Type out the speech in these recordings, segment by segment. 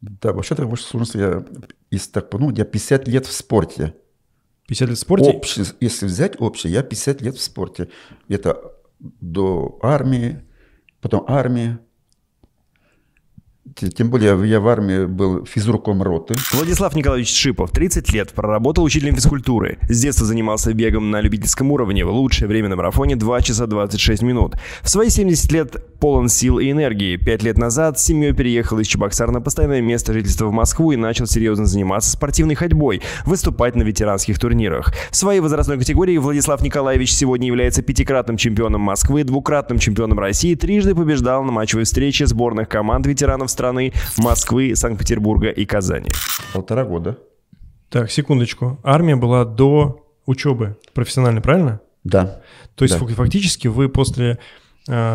Да, вообще-то в сложности я, если так ну, я 50 лет в спорте. 50 лет в спорте? Общий, если взять общее, я 50 лет в спорте. Это до армии, потом армия, тем более я в армии был физруком роты. Владислав Николаевич Шипов, 30 лет, проработал учителем физкультуры. С детства занимался бегом на любительском уровне. В лучшее время на марафоне 2 часа 26 минут. В свои 70 лет полон сил и энергии. Пять лет назад с семьей переехал из Чебоксар на постоянное место жительства в Москву и начал серьезно заниматься спортивной ходьбой, выступать на ветеранских турнирах. В своей возрастной категории Владислав Николаевич сегодня является пятикратным чемпионом Москвы, двукратным чемпионом России, трижды побеждал на матчевой встрече сборных команд ветеранов страны Москвы, Санкт-Петербурга и Казани. Полтора года. Так, секундочку. Армия была до учебы профессиональной, правильно? Да. То есть да. фактически вы после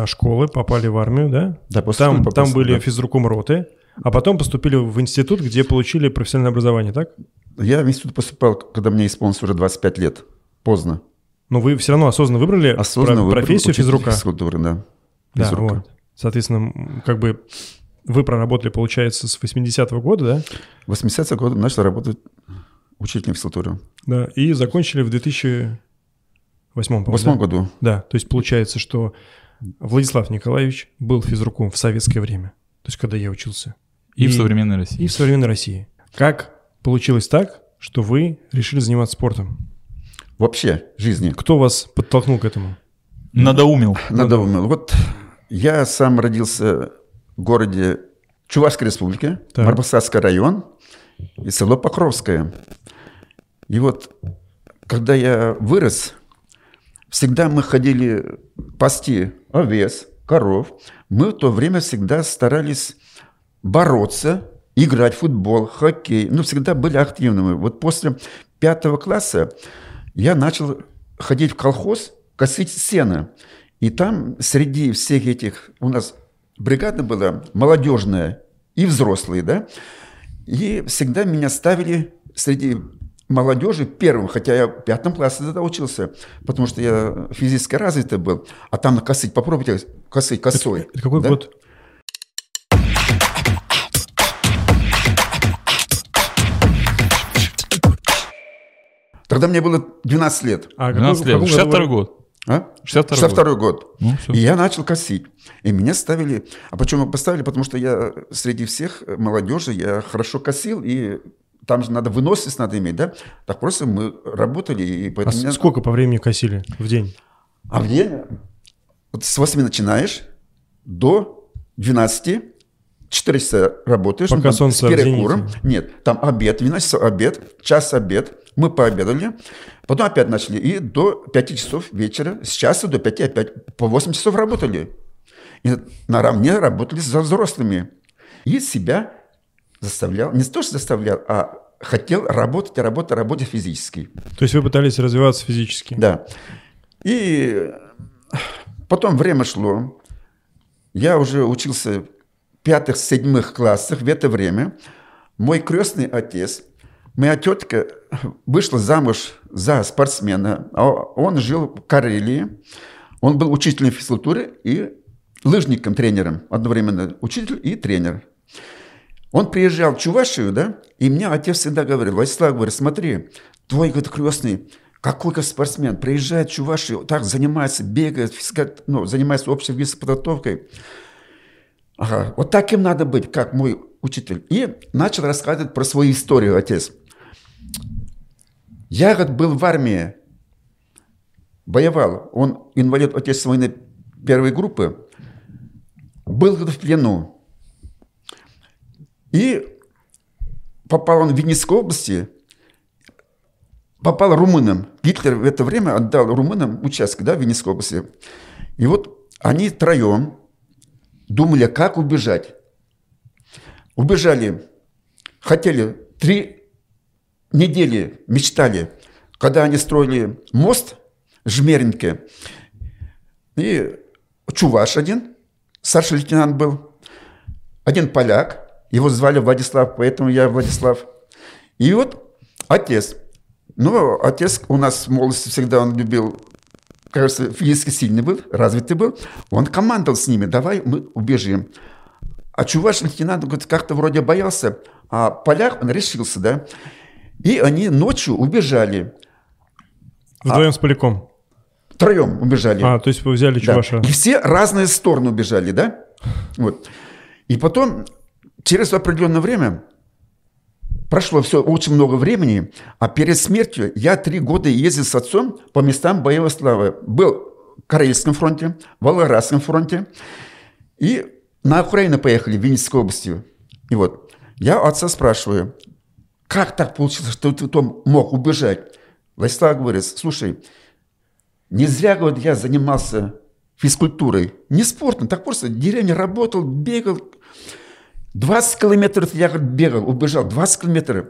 школы попали в армию, да? Да, после там, школы там попался, были да. физруком роты, а потом поступили в институт, где получили профессиональное образование, так? Я в институт поступал, когда мне исполнилось уже 25 лет. Поздно. Но вы все равно осознанно выбрали Осознанно про- выбрал профессию физрука. физкультуры, да. Да, Физрука. вот. Соответственно, как бы вы проработали, получается, с 80-го года, да? В 80 годы начал работать учителем физкультуры. Да, и закончили в 2008 В по-моему, восьмом да? году. Да, то есть получается, что Владислав Николаевич был физруком в советское время, то есть когда я учился. И, в современной России. И в современной России. Как получилось так, что вы решили заниматься спортом? Вообще жизни. Кто вас подтолкнул к этому? Надоумил. Надоумил. Вот я сам родился в городе Чувашской республики, Так. Марбасадский район и село Покровское. И вот, когда я вырос, всегда мы ходили пасти овец, коров. Мы в то время всегда старались бороться, играть в футбол, хоккей. Ну, всегда были активными. Вот после пятого класса я начал ходить в колхоз, косить сено. И там среди всех этих у нас бригада была молодежная и взрослые, да. И всегда меня ставили среди молодежи первым, хотя я в пятом классе тогда учился, потому что я физически развитый был. А там косить, попробуйте косить косой. Это какой да? год? Тогда мне было 12 лет. А 12 какой- лет. в каком году 62 вы- год. А? 62 62 год. Ну, всё. И я начал косить. И меня ставили... А почему поставили? Потому что я среди всех молодежи, я хорошо косил, и там же надо выносливость надо иметь, да? Так просто мы работали, и А поэтому... с- меня- сколько по времени косили в день? А в день вот с 8 начинаешь до 12, 4 часа работаешь. Пока там солнце с перекуром. Нет, там обед, 12 часов обед, час обед. Мы пообедали, потом опять начали. И до 5 часов вечера, с часа до 5 опять по 8 часов работали. И наравне работали со взрослыми. И себя заставлял, не то, что заставлял, а хотел работать, работать, работать физически. То есть вы пытались развиваться физически? Да. И потом время шло. Я уже учился в пятых, седьмых классах в это время. Мой крестный отец, моя тетка вышла замуж за спортсмена. а Он жил в Карелии. Он был учителем физкультуры и лыжником, тренером. Одновременно учитель и тренер. Он приезжал в Чувашию, да, и мне отец всегда говорил, Владислав, говорит, смотри, твой говорит, крестный, какой-то спортсмен, приезжает в Чувашию, так занимается, бегает, физика- ну, занимается общей физической подготовкой. Ага, вот таким надо быть, как мой учитель. И начал рассказывать про свою историю отец. Я говорит, был в армии, воевал. Он инвалид отец войны первой группы. Был говорит, в плену. И попал он в Винницкой области, попал румынам. Гитлер в это время отдал румынам участок да, в Винницкой области. И вот они троем думали, как убежать. Убежали, хотели, три недели мечтали, когда они строили мост Жмеринке. И Чуваш один, старший лейтенант был, один поляк, его звали Владислав, поэтому я Владислав. И вот отец. Ну, отец у нас в молодости всегда он любил, кажется, физически сильный был, развитый был. Он командовал с ними, давай мы убежим. А чуваш лейтенант говорит, как-то вроде боялся, а поляк, он решился, да. И они ночью убежали. Вдвоем с поляком. Втроем убежали. А, то есть вы взяли Да. чуваша. И все разные стороны убежали, да? Вот. И потом, через определенное время, прошло все очень много времени, а перед смертью я три года ездил с отцом по местам боевой славы. Был в Карельском фронте, в Волгоградском фронте, и на Украину поехали, в Винницкой области. И вот, я отца спрашиваю, как так получилось, что ты там мог убежать? Владислав говорит, слушай, не зря, говорит, я занимался физкультурой. Не спортом, так просто в деревне работал, бегал. 20 километров я бегал, убежал, 20 километров.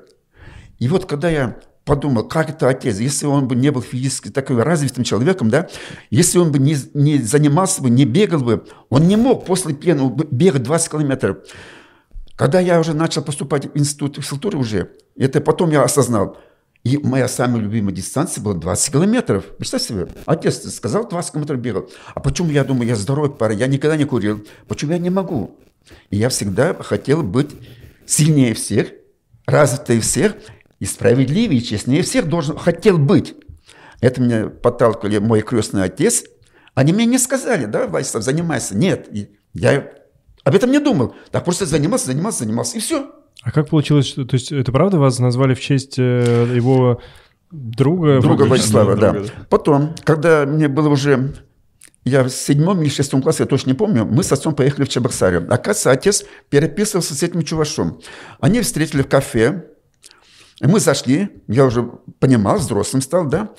И вот когда я подумал, как это отец, если он бы не был физически таким развитым человеком, да, если он бы не, не занимался бы, не бегал бы, он не мог после уб- бегать 20 километров. Когда я уже начал поступать в институт физкультуры уже, это потом я осознал, и моя самая любимая дистанция была 20 километров. Представьте себе, отец сказал, 20 километров бегал. А почему я думаю, я здоровый парень, я никогда не курил. Почему я не могу? И я всегда хотел быть сильнее всех, развитее всех, и справедливее, и честнее всех должен, хотел быть. Это меня подталкивали мой крестный отец. Они мне не сказали, да, Владислав, занимайся. Нет, я об этом не думал. Так просто занимался, занимался, занимался, и все. А как получилось, что, то есть это правда вас назвали в честь э, его друга? Друга Владислава, да. друга, Потом, когда мне было уже... Я в седьмом или шестом классе, я точно не помню, мы с отцом поехали в Чебоксары. Оказывается, отец переписывался с этим чувашом. Они встретили в кафе, и мы зашли, я уже понимал, взрослым стал, да,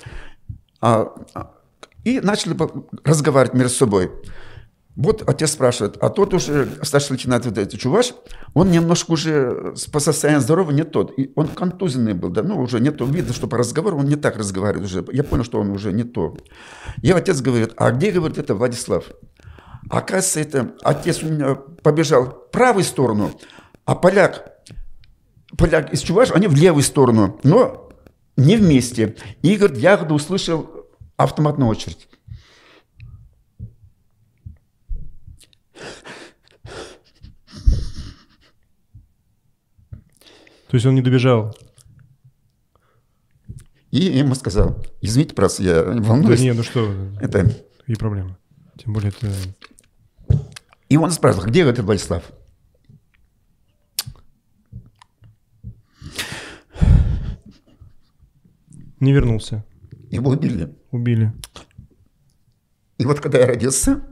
а, а, и начали разговаривать между собой. Вот отец спрашивает, а тот уже, старший лейтенант, вот этот чуваш, он немножко уже по состоянию здоровья не тот. И он контузенный был, да, ну, уже не то. Видно, что по разговору он не так разговаривает уже. Я понял, что он уже не то. И отец говорит, а где, говорит, это Владислав? Оказывается, это отец у меня побежал в правую сторону, а поляк, поляк из чуваш, они в левую сторону, но не вместе. И, говорит, я когда услышал автоматную очередь. То есть он не добежал? И ему сказал, извините, просто я Да волнуюсь. не, ну что, Это... и проблемы. Тем более это... И он спрашивал, где этот Владислав? Не вернулся. Его убили. Убили. И вот когда я родился,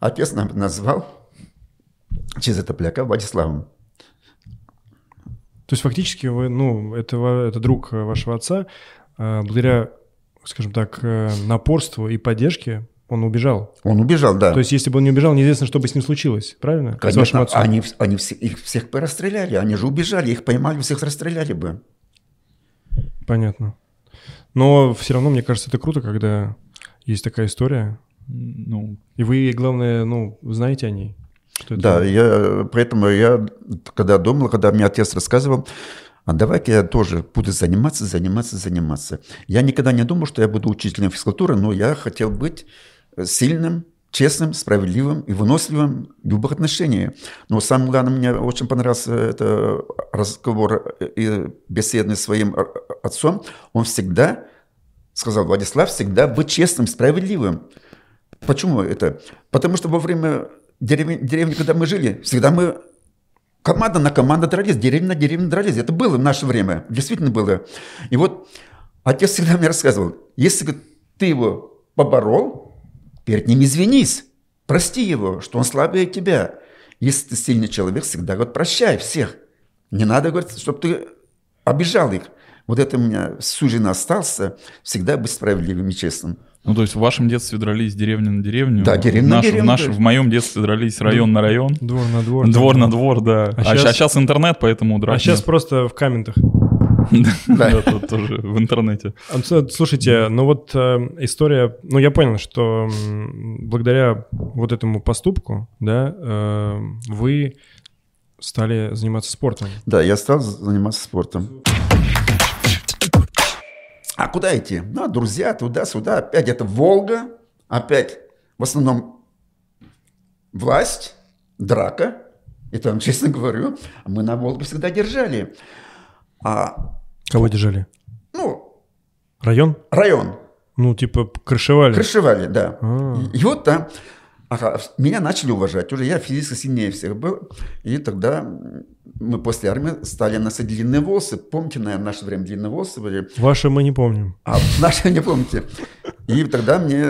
отец нам назвал через это пляка Владиславом. То есть фактически вы, ну, это, это друг э, вашего отца, э, благодаря, скажем так, э, напорству и поддержке он убежал. Он убежал, да. То есть если бы он не убежал, неизвестно, что бы с ним случилось, правильно? С вашим Конечно, отцом. они, они все- их всех бы расстреляли, они же убежали, их поймали, всех расстреляли бы. Понятно. Но все равно, мне кажется, это круто, когда есть такая история, Ну, и вы, главное, ну, знаете о ней. Что это- Да, я, поэтому я, когда думал, когда мне отец рассказывал, а давай-ка я тоже буду заниматься, заниматься, заниматься. Я никогда не думал, что я буду учителем физкультуры, но я хотел быть сильным, честным, справедливым и выносливым в любых отношениях. Но самое главное, мне очень понравился это разговор и беседы с своим отцом. Он всегда сказал, Владислав, всегда быть честным, справедливым. Почему это? Потому что во время деревни, деревни когда мы жили, всегда мы команда на команду дрались, деревня на деревню дрались. Это было в наше время, действительно было. И вот отец всегда мне рассказывал, если ты его поборол, перед ним извинись, прости его, что он слабее тебя. Если ты сильный человек, всегда говорит, прощай всех. Не надо, говорит, чтобы ты обижал их. Вот это у меня всю остался, всегда быть справедливым и честным. Ну, то есть в вашем детстве дрались деревня на деревню. Да, деревня на деревню, В, наш- в моем детстве дрались район на район. Двор на двор. Двор на двор, да. А А, щас- сейчас интернет, поэтому А драк сейчас нет. просто в комментах. Да, тут тоже в интернете. А, Слушайте, ну вот э, история, ну я понял, что благодаря вот этому поступку, да, э, вы стали заниматься спортом. Да, я стал заниматься спортом. А куда идти? Ну, друзья, туда-сюда. Опять это Волга. Опять в основном власть, драка. И там, честно говорю, мы на Волге всегда держали. А, Кого держали? ну, Район? район. Ну, типа, крышевали. Крышевали, да. А. И, и вот там ага, меня начали уважать. Уже я физически сильнее всех был. И тогда мы после армии стали носить длинные волосы. Помните, наверное, в наше время длинные волосы были? Ваши мы не помним. А наши не помните. И тогда мне...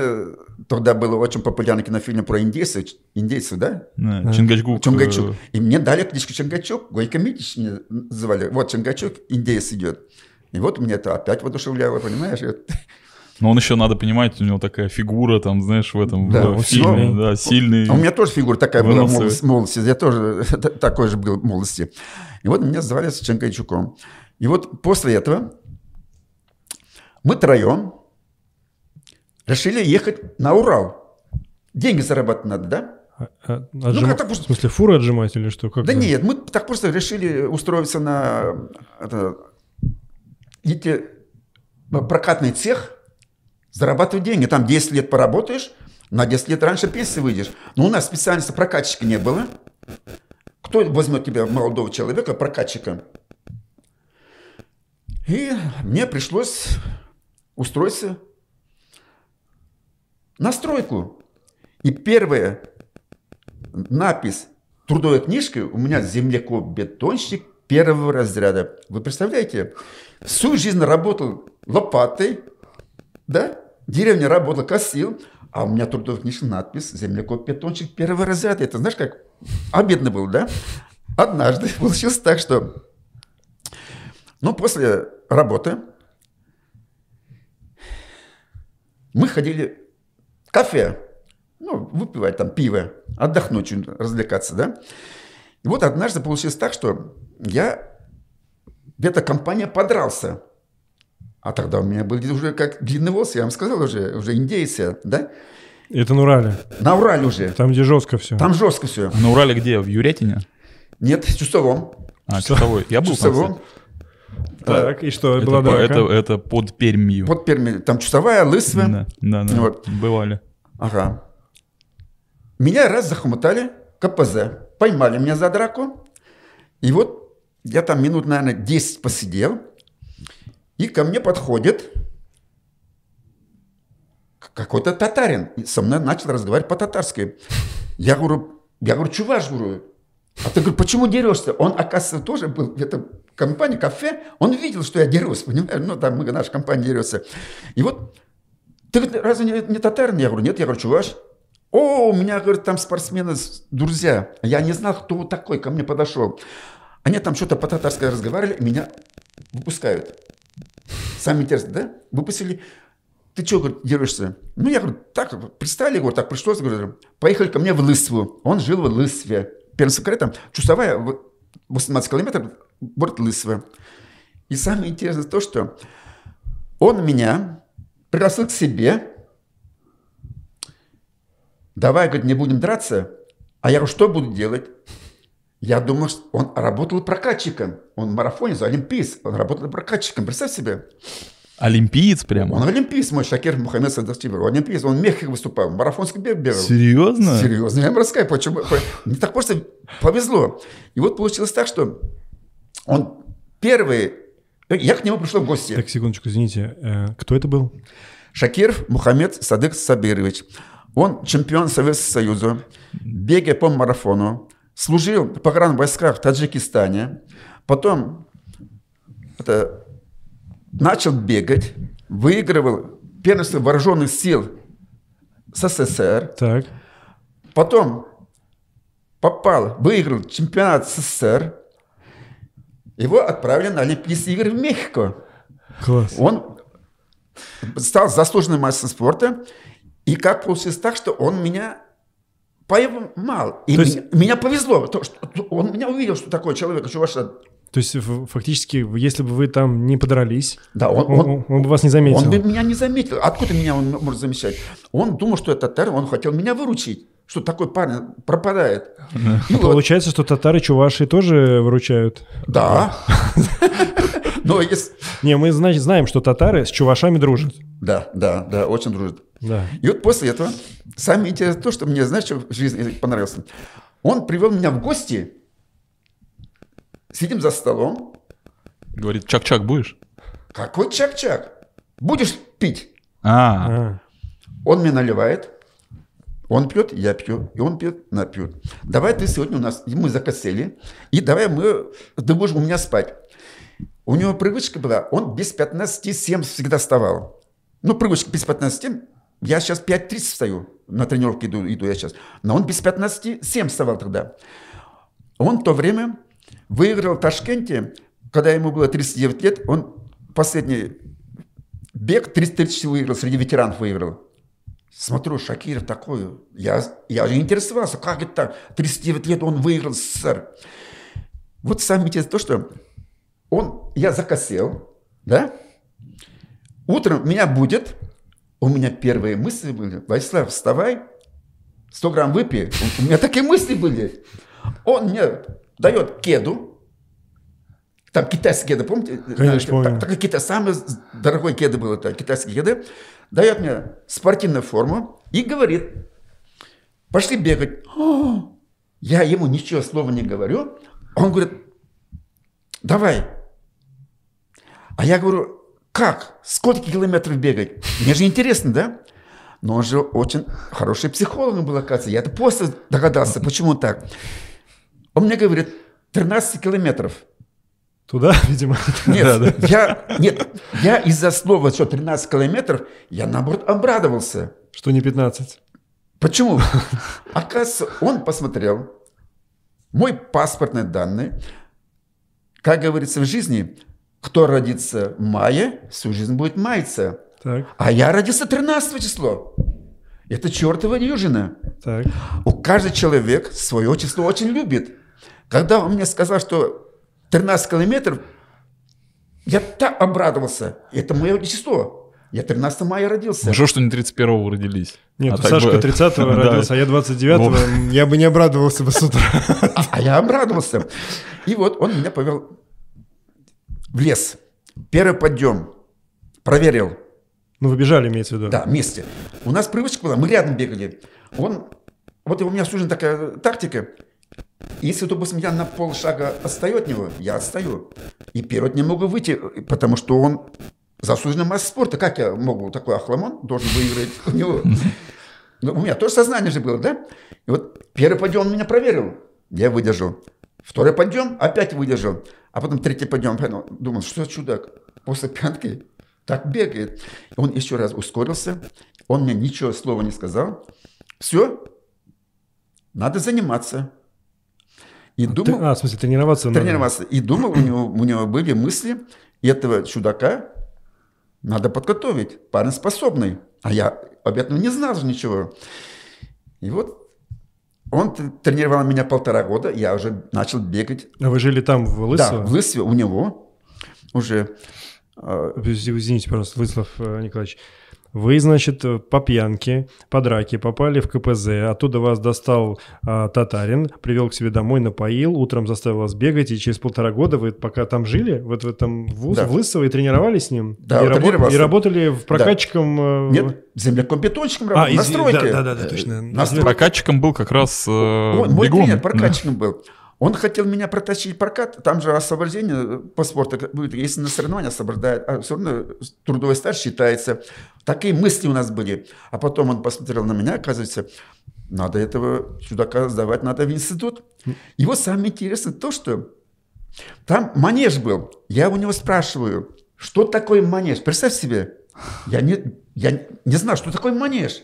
Тогда был очень популярный кинофильм про индейцев. Индейцев, да? Да, Чингачгук. Чунгачук. э, И мне дали кличку Чунгачук. Гойко Митич меня называли. Вот Чунгачук, индейец идет. И вот меня это опять воодушевляло, понимаешь? Но он еще, надо понимать, у него такая фигура там, знаешь, в этом Да, в фильме. сильный. Да, сильный. А у меня тоже фигура такая была в молодости, молодости. Я тоже такой же был в молодости. И вот меня звали Ченгайчуком. И вот после этого мы троем решили ехать на Урал. Деньги зарабатывать надо, да? А- а- отжим- как так В смысле, фуры отжимать или что? Как Да это? нет, мы так просто решили устроиться на это, идти в прокатный цех, зарабатывать деньги. Там 10 лет поработаешь, на 10 лет раньше пенсии выйдешь. Но у нас специальности прокатчика не было. Кто возьмет тебя, молодого человека, прокатчика? И мне пришлось устроиться на стройку. И первая напись трудовой книжки у меня землекоп-бетонщик первого разряда. Вы представляете? Всю жизнь работал лопатой, да? Деревня работала, косил, а у меня трудовая книжка надпись землекоп-бетонщик первого разряда. Это знаешь, как обидно было, да? Однажды получилось так, что ну, после работы мы ходили в кафе, ну, выпивать там пиво, отдохнуть, развлекаться, да. И вот однажды получилось так, что я где-то компания подрался. А тогда у меня были уже как длинные волосы, я вам сказал уже, уже индейцы, да? Это на Урале. На Урале уже. Там, где жестко все. Там жестко все. На Урале где? В Юрятине? Нет, в Чусовом. А, часовой. Я был, Чусовом. Так, и что, Это, была драка? это, это под Пермью. Под Перми. Там Чусовая, Лысва. Да, да, да. Вот. Бывали. Ага. Меня раз захомутали, КПЗ. Поймали меня за драку. И вот я там минут, наверное, 10 посидел. И ко мне подходит какой-то татарин. И со мной начал разговаривать по-татарски. Я говорю, я говорю, чуваш, говорю, а ты, говорю, почему дерешься? Он, оказывается, тоже был в компании, кафе. Он видел, что я дерусь, понимаешь? Ну, там мы, наша компания дерется. И вот ты говорит, разве не, не татарин? Я говорю, нет, я говорю, чуваш. О, у меня, говорит, там спортсмены, друзья. Я не знал, кто такой ко мне подошел. Они там что-то по-татарски разговаривали, меня выпускают. Самое интересное, да? Выпустили. Ты что, говорит, дерешься? Ну, я говорю, так, представили, говорю, так пришлось, говорю, поехали ко мне в Лысву. Он жил в Лысве. Пермским крае, там, Чусовая, в- 18 километров, город Лысва. И самое интересное то, что он меня пригласил к себе. Давай, говорит, не будем драться. А я говорю, что буду делать? Я думал, что он работал прокатчиком. Он в марафоне за олимпийц. Он работал прокатчиком. Представь себе. Олимпиец прямо? Он олимпийц, мой Шакир Мухаммед Садахтибер. Он олимпийц. Он в Мехико выступал. Марафонский бег бегал. Серьезно? Серьезно, я вам расскажу, почему. Мне так просто повезло. И вот получилось так, что он первый... Я к нему пришел в гости. Так, секундочку, извините. Э, Кто это был? Шакиров Мухаммед Садык Сабирович. Он чемпион Советского Союза, беге по марафону, служил в погранвойсках в Таджикистане, потом это, начал бегать, выигрывал первенство вооруженных сил СССР, Так. потом попал, выиграл чемпионат СССР, его отправили на Олимпийские игры в Мехико. Класс. Он стал заслуженным мастером спорта, и как получилось так, что он меня поймал. И То есть- меня, меня повезло. То, что он меня увидел, что такой человек, что ваше... То есть, фактически, если бы вы там не подрались, Да, он, он, он, он- бы вас не заметил. он бы меня не заметил. Откуда меня он может замечать? Он думал, что это татар, он хотел меня выручить, что такой парень пропадает. И вот, Получается, что татары чуваши тоже выручают. да. Но если... Не, мы значит, знаем, что татары с чувашами дружат. Да, да, да, очень дружит. Да. И вот после этого, самое интересное то, что мне, знаешь, что в жизни понравилось? Он привел меня в гости сидим за столом. Говорит, чак-чак будешь? Какой чак-чак? Будешь пить? А, А, Он мне наливает, он пьет, я пью, и он пьет, на пьет. Давай ты сегодня у нас, и мы закосели, и давай мы, ты будешь у меня спать. У него привычка была, он без 15-7 всегда вставал. Ну, привычка без 15 я сейчас 5.30 встаю, на тренировке иду, иду я сейчас. Но он без 15-7 вставал тогда. Он в то время выиграл в Ташкенте, когда ему было 39 лет, он последний бег 30 тысяч выиграл, среди ветеранов выиграл. Смотрю, Шакиров такой, я, я же интересовался, как это так, 39 лет он выиграл СССР. Вот самое интересное то, что он, я закосел, да, утром меня будет, у меня первые мысли были, Владислав, вставай, 100 грамм выпей. У меня такие мысли были. Он мне дает кеду, там китайские кеды, помните? Конечно, помню. Так, так, китай, самый дорогой кеды был, это китайские кеды. Дает мне спортивную форму и говорит, пошли бегать. О, Я ему ничего слова не говорю. Он говорит, давай. А я говорю, как? Сколько километров бегать? Мне же интересно, да? Но он же очень хороший психолог был, оказывается. Я это после догадался, почему так. Он мне говорит, 13 километров. туда, видимо. Нет, я, нет, я из-за слова, что 13 километров, я наоборот обрадовался. Что не 15. Почему? Оказывается, он посмотрел мой паспортные данные. Как говорится в жизни, кто родится в мае, всю жизнь будет маяться. Так, А я родился 13 число. Это чертова дюжина. так. У каждый человек свое число очень любит. Когда он мне сказал, что 13 километров, я так обрадовался. Это мое число. Я 13 мая родился. хорошо, что не 31-го родились. Нет, А ну, Сашка бы- 30-го Да. родился, а я 29-го. Я бы не обрадовался бы с утра. А я обрадовался. И вот он меня повел в лес. Первый подъем. Проверил. Ну, вы бежали, имеется в виду. Да, вместе. У нас привычка была, мы рядом бегали. Он, вот у меня в жизни такая тактика. Если, допустим, я на полшага отстаю от него, я отстаю. И первый не могу выйти, потому что он заслуженный мастер спорта. Как я могу, такой охламон должен выиграть у него? Ну, у меня тоже сознание же было, да? И вот первый подъем он меня проверил, я выдержал. Второй подъем опять выдержал. А потом третий подъем, понял, думал, что чудак после пятки так бегает. Он еще раз ускорился, он мне ничего слова не сказал. Все, надо заниматься. И Ты- думал, а, в смысле, тренироваться надо. тренироваться. И думал, у него, у него были мысли, этого чудака надо подготовить. Парень способный. А я об этом не знал же ничего. И вот он тренировал меня полтора года, я уже начал бегать. А вы жили там, в Да, Лысово? в Лысве у него уже э, Извините, пожалуйста, Владислав э, Николаевич. Вы, значит, э, по пьянке, по драке попали в КПЗ, оттуда вас достал а, татарин, привел к себе домой, напоил, утром заставил вас бегать, и через полтора года вы пока там жили, вот в этом вуз, Да. в Лысово, и тренировались с ним? Да, и, рабо- и работали в прокатчиком... э, нет, землеком-бетонщиком А, работал, на стройке. да, да, да, точно. На стройке. Прокатчиком был как раз э, мой бегун. тренер прокатчиком был. Он хотел меня протащить прокат. Там же освобождение по спорту будет. Если на соревнования освобождают, а все равно трудовой стаж считается. Такие мысли у нас были. А потом он посмотрел на меня, оказывается, надо этого чудака сдавать, надо в институт. Вот самое интересное то, что там манеж был. Я у него спрашиваю, что такое манеж? Представь себе, я не, я не знаю, что такое манеж.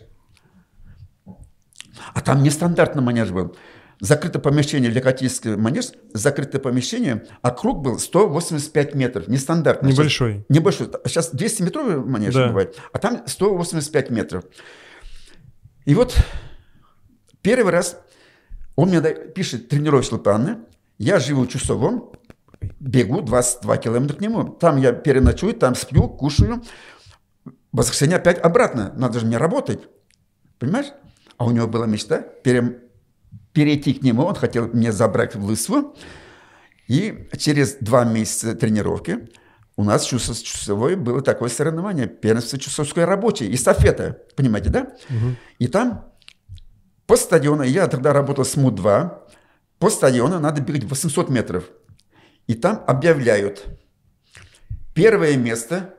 А там нестандартный манеж был. Закрытое помещение, Лекотийский манеж, закрытое помещение, а круг был 185 метров, нестандартный. Небольшой. Сейчас, небольшой. Сейчас 200 метровый манеж Да. бывает, а там 185 метров. И вот первый раз он мне пишет тренировочный план, я живу в Чусовом, бегу 22 километра к нему. Там я переночую, там сплю, кушаю. В воскресенье опять обратно. Надо же мне работать. Понимаешь? А у него была мечта пере- перейти к нему. Он хотел меня забрать в Лысву. И через два месяца тренировки у нас Чусовой было такое соревнование. Первенство Чусовской рабочей. Эстафета. Понимаете, да? И там по стадиону, я тогда работал с МУ-2, по стадиону надо бегать 800 метров. И там объявляют, первое место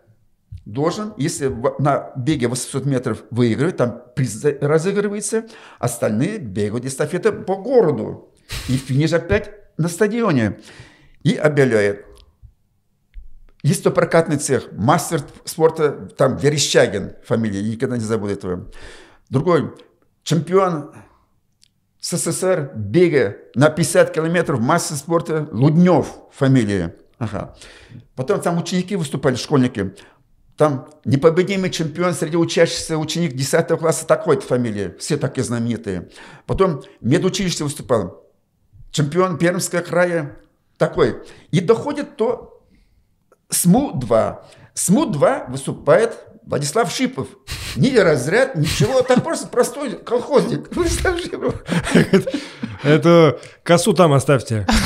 должен, если на беге 800 метров выигрывает, там приз разыгрывается, остальные бегают эстафеты по городу. И финиш опять на стадионе. И объявляет, есть то прокатный цех, мастер спорта, там Верещагин, фамилия, никогда не забуду этого. Другой, чемпион СССР бега на 50 километров, мастер спорта Луднев, фамилия. Ага. Потом там ученики выступали, школьники. Там непобедимый чемпион среди учащихся ученик 10 класса, такой-то фамилия, все такие знаменитые. Потом медучилище выступал, чемпион Пермского края, такой. И доходит то СМУ-2. СМУ-2 выступает Владислав Шипов. Ни разряд, ничего, так просто простой колхозник. Владислав Шипов. Это косу там оставьте.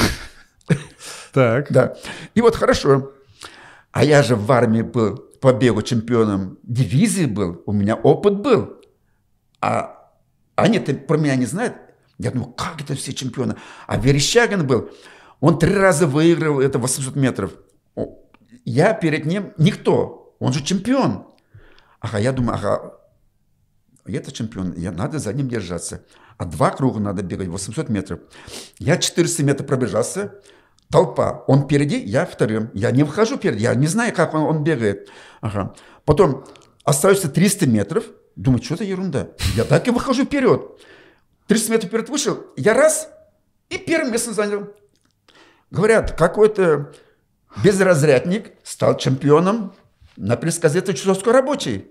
Так. Да. И вот хорошо. А я же в армии был по бегу чемпионом дивизии был. У меня опыт был. А они-то про меня не знают. Я думаю, как это все чемпионы? А Верещагин был. Он три раза выиграл это 800 метров. Я перед ним никто. Он же чемпион. Ага, я думаю, ага, это чемпион, я, надо за ним держаться. А два круга надо бегать, 800 метров. Я 400 метров пробежался, толпа. Он впереди, я вторым. Я не выхожу вперед, я не знаю, как он, он бегает. Ага. Потом остается 300 метров. Думаю, что за ерунда. Я так и выхожу вперед. 300 метров вперед вышел, я раз, и первым место занял. Говорят, какой-то безразрядник стал чемпионом на пресс-газете «Чусовской рабочий».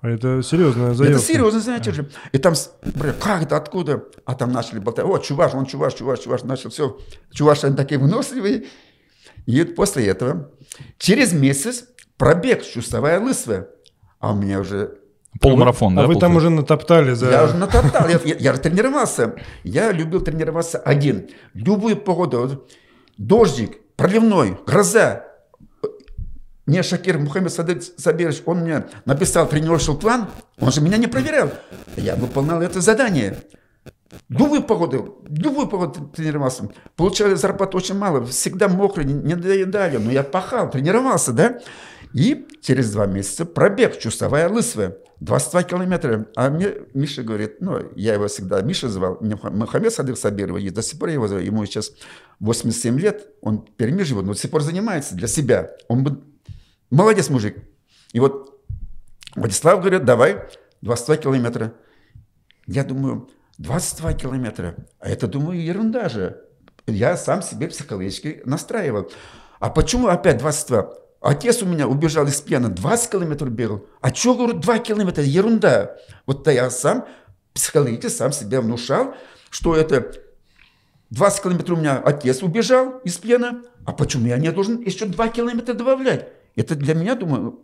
А Это серьезная заявка. Это серьезно, знаете же. И там, бля, как это, откуда? А там начали болтать, о, чуваш, он чуваш, чуваш, чуваш, начал все. Чуваши, они такие выносливые. И вот после этого, через месяц, пробег, чувствовая лысая. А у меня уже Полумарафон, А да? вы там уже натоптали за... я уже натоптал, я, я, я же тренировался. Я любил тренироваться один. Любую погоду. Вот Дождик, проливной, гроза. Мне Шакир Мухаммед Сабирович, он мне написал тренировочный план, он же меня не проверял. Я выполнял это задание. Любую погоду, любую погоду тренировался. Получали зарплату очень мало, всегда мокрый, не доедали, но я пахал, тренировался, да? И через два месяца пробег, чувствовая лысая, 22 километра. А мне Миша говорит, ну, я его всегда Миша звал, Мухаммед Садык Сабиров, и до сих пор его зову, ему сейчас 87 лет, он в Перми живет, но до сих пор занимается для себя. Он бы- молодец мужик. И вот Владислав говорит, давай 22 километра. Я думаю, 22 километра. А это, думаю, ерунда же. Я сам себе психологически настраивал. А почему опять 22? Отец у меня убежал из пьяна, 20 километров бегал. А что, говорю, 2 километра? Ерунда. Вот то я сам психологически сам себе внушал, что это 20 километров у меня отец убежал из пьяна, а почему я не должен еще 2 километра добавлять? Это для меня, думаю,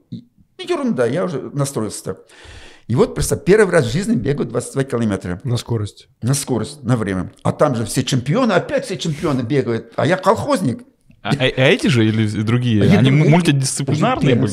ерунда, я уже настроился. И вот просто первый раз в жизни бегаю 22 километра На скорость. на скорость, на время. А там же все чемпионы, опять все чемпионы бегают, а я колхозник. А, а- а эти же или другие? А я Они думаю, мультидисциплинарные были?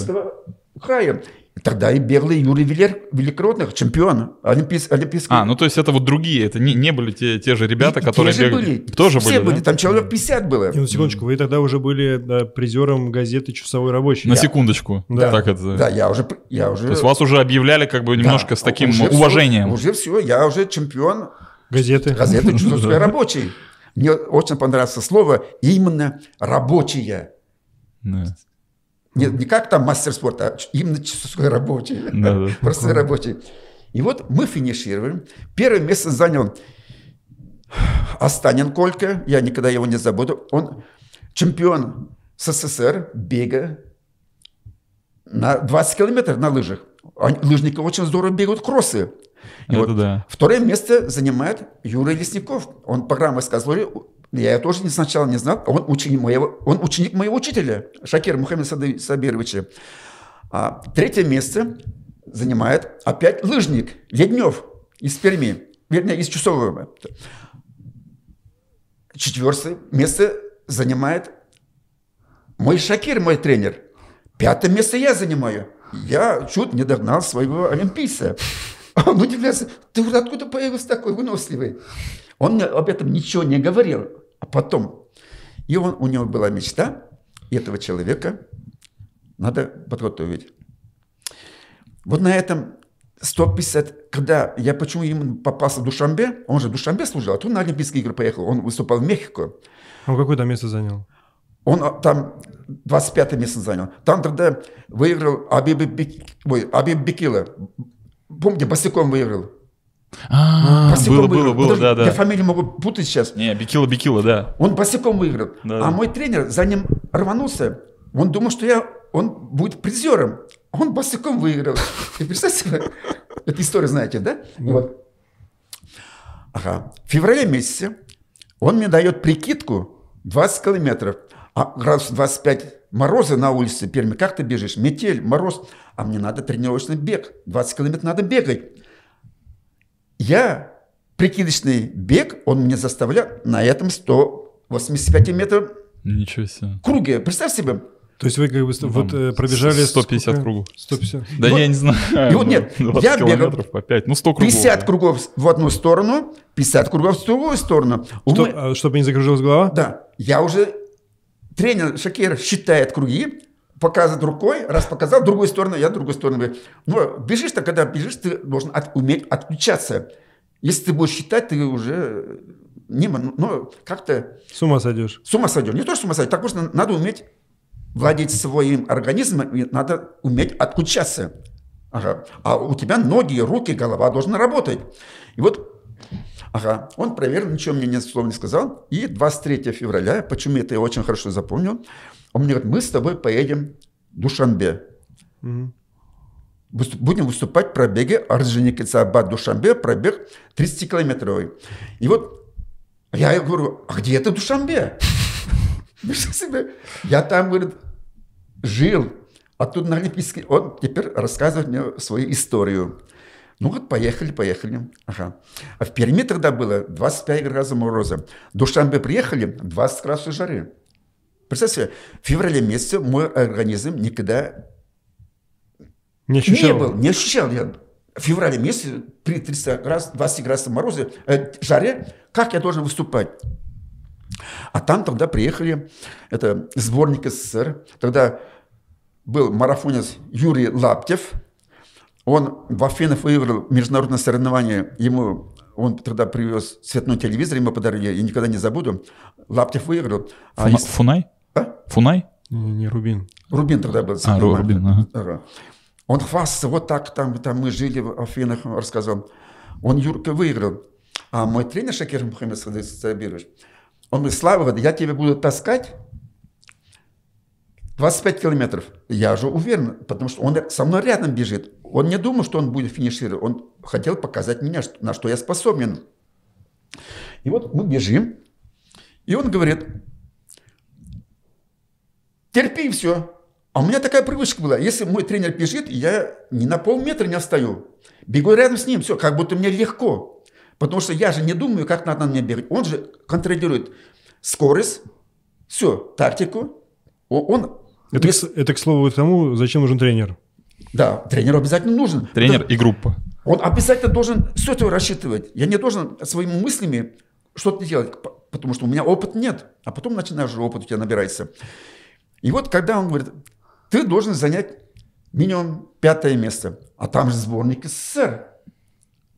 Края. Тогда и бегал и Юрий Велер- Великородных, чемпион, олимпийс- олимпийский. А, ну то есть это вот другие, это не, не были те, те же ребята, И- которые те же бегали. были. Тоже Все были, были, да? там человек 50 было. И на секундочку, вы тогда уже были да, призером газеты «Часовой рабочий». На Я- секундочку. Да. Так это. Да, я уже... Я уже То есть вас уже объявляли как бы немножко Да, с таким уже уважением. уже все, я уже чемпион Газеты. газеты «Чусовской рабочий». Мне очень понравилось слово именно «рабочая». Да. Не, не как там мастер спорта, а именно часовой рабочий. Да, да. Просто рабочий. И вот мы финишируем. Первое место занял Останин Колька. Я никогда его не забуду. Он чемпион СССР бега на 20 километров на лыжах. Они- Лыжники очень здорово бегают кроссы. И Это да. Второе место занимает Юрий Лесников. Он программой сказал, я его тоже сначала не знал, он ученик моего, он ученик моего учителя, Шакира Мухаммеда Сабировича. А третье место занимает опять лыжник Леднев из Перми, вернее, из Чусового. Четвертое место занимает мой Шакир, мой тренер. Пятое место я занимаю. Я чуть не догнал своего олимпийца. Он удивляется, ты откуда появился такой выносливый? Он мне об этом ничего не говорил. Потом, И он, у него была мечта, этого человека надо подготовить. Вот на этом 150, когда я почему ему попался в Душамбе, он же в Душамбе служил, а тут на Олимпийские игры поехал, он выступал в Мехико. Он какое там место занял? Он а, там 25 место занял. Там тогда выиграл Абиб Бекила. Помните, босиком выиграл. А, Босиком было, было, было, да, да. Я фамилию могу путать сейчас. Не, Бекила, Бекила, да. Он босиком выиграл. Да, а да. мой тренер за ним рванулся. Он думал, что я, он будет призером. Он босиком выиграл. И представьте эту историю знаете, да? Вот. Ага. В феврале месяце он мне дает прикидку 20 километров. А градус 25 мороза на улице Перми. Как ты бежишь? Метель, мороз. А мне надо тренировочный бег. 20 километров надо бегать. Я прикидочный бег, он мне заставлял на этом 185 метров Ничего себе. круге. Представь себе. То есть вы как бы Ну, вот э, пробежали... 150 сколько? кругов. 150. Да вот- я не знаю. и вот нет, 20 я бегал по 5, ну 100 кругов. 50 да. кругов в одну сторону, 50 кругов в другую сторону. Что- мо- а, чтобы не закружилась голова? Да, я уже, тренер Шакир считает круги, показывает рукой, раз показал, другую сторону, я другую сторону. говорю. Но бежишь-то, когда бежишь, ты должен от- уметь отключаться. Если ты будешь считать, ты уже не, мо- ну, как-то С ума сойдешь. с ума сойдешь. Не то, что с ума сойдешь, так просто надо уметь владеть своим организмом, и надо уметь отключаться. Ага. А у тебя ноги, руки, голова должны работать. И вот, ага, он проверил, ничего мне ни слова не сказал. И 23 февраля, почему это я очень хорошо запомнил, он мне говорит, мы с тобой поедем в Душанбе. Выступ- Будем выступать в пробеге Орджоникидзе-Абад Душанбе, пробег 30 километровый. И вот я говорю, а где это Душанбе? Я там, говорит, жил. А тут на Олимпийский... Он теперь рассказывает мне свою историю. Ну вот, поехали, поехали. Ага. А в Перми тогда было 25 градусов мороза. Душанбе приехали 20 градусов жары. Представь себе, в феврале месяце мой организм никогда Не ощущал? не был, не ощущал я. В феврале месяце при 30 градусов, 20 градусов мороза, э, жаре, как я должен выступать? А там тогда приехали, это сборник СССР, тогда был марафонец Юрий Лаптев, он в Афинах выиграл международное соревнование, ему он тогда привез цветной телевизор, ему подарили, я никогда не забуду. Лаптев выиграл. А из- Фунай? А? Фунай? Не, не Рубин. Рубин тогда был. А, Ру- Рубин, ага. Ага. Он хвастался, вот так там, там мы жили в Афинах, рассказал. Он Юрка выиграл. А мой тренер Шакир Мухаммед Сабирович, он говорит, Слава, говорит, я тебя буду таскать 25 километров. Я же уверен, потому что он со мной рядом бежит. Он не думал, что он будет финишировать. Он хотел показать меня, на что я способен. И вот мы бежим, и он говорит, терпи и все. А у меня такая привычка была. Если мой тренер бежит, я ни на полметра не отстаю. Бегу рядом с ним, все, как будто мне легко. Потому что я же не думаю, как надо мне бегать. Он же контролирует скорость, все, тактику. Он, Это, к, это, к слову, к тому, зачем нужен тренер. да, тренеру обязательно нужен. Тренер Да, и группа. Он обязательно должен все это рассчитывать. Я не должен своими мыслями что-то делать, потому что у меня опыт нет. А потом начинаешь же опыт у тебя набирается. И вот когда он говорит, ты должен занять минимум пятое место, а там же сборник СССР.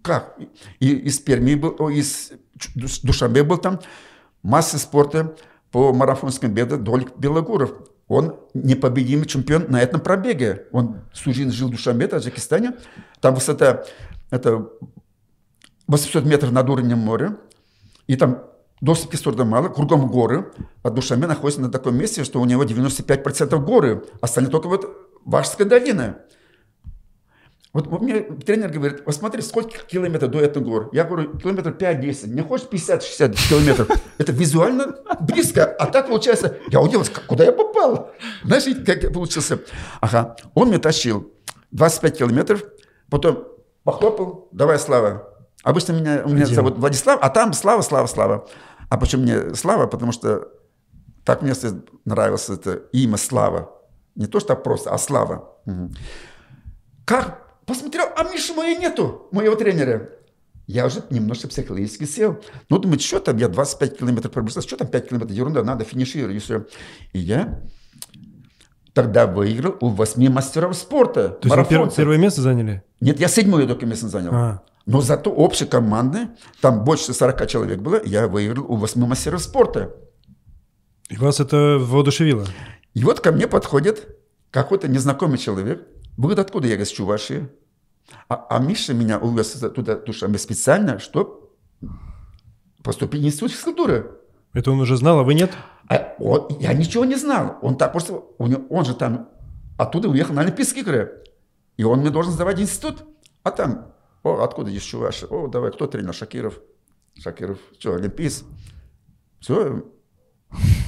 Как? И из Перми был, из Ч- Душ- Душанбе был там, масса спорта по марафонскому бегу Долик Белогуров. Он непобедимый чемпион на этом пробеге. Он всю жизнь жил в Душанбе, Таджикистане. Там высота это 800 метров над уровнем моря. И там доступа кислорода мало, кругом горы. А Душанбе находится на таком месте, что у него 95% горы. Остальные только вот Вашская долина. Вот вот мне тренер говорит, вот смотри, сколько километров до этого гор? Я говорю, километров 5-10. Не хочешь 50-60 километров? Это визуально близко. А так получается, я удивился, куда я попал? Знаешь, как я получился? Ага, он меня тащил 25 километров, потом похлопал, давай, Слава. Обычно меня, у меня зовут Владислав, а там Слава, Слава, Слава. А почему мне Слава? Потому что так мне нравилось это имя Слава. Не то, что просто, а Слава. Мгм. Как? Посмотрел, а Миши моей нету, моего тренера. я уже немножко психологически сел. Ну, думаю, что там, я 25 километров пробежал, что там 5 километров, ерунда, надо финишировать, и все. И я тогда выиграл у восьми мастеров спорта. То есть вы пер- первое место заняли? Нет, я седьмое только место занял. А. Но зато общей команды, там больше 40 человек было, я выиграл у восьми мастеров спорта. И вас это воодушевило? И вот ко мне подходит какой-то незнакомый человек. Вы откуда? Я говорю, с Чувашии. А, а Миша меня увез туда душами специально, чтобы поступить в институт физкультуры. Это он уже знал, а вы нет? А он- я ничего не знал. Он так просто, у него- он же там оттуда уехал на Олимпийские игры. И он мне должен сдавать институт. А там, о, откуда из Чуваши? О, давай, кто тренер? Шакиров. Шакиров, что, олимпийц? Все,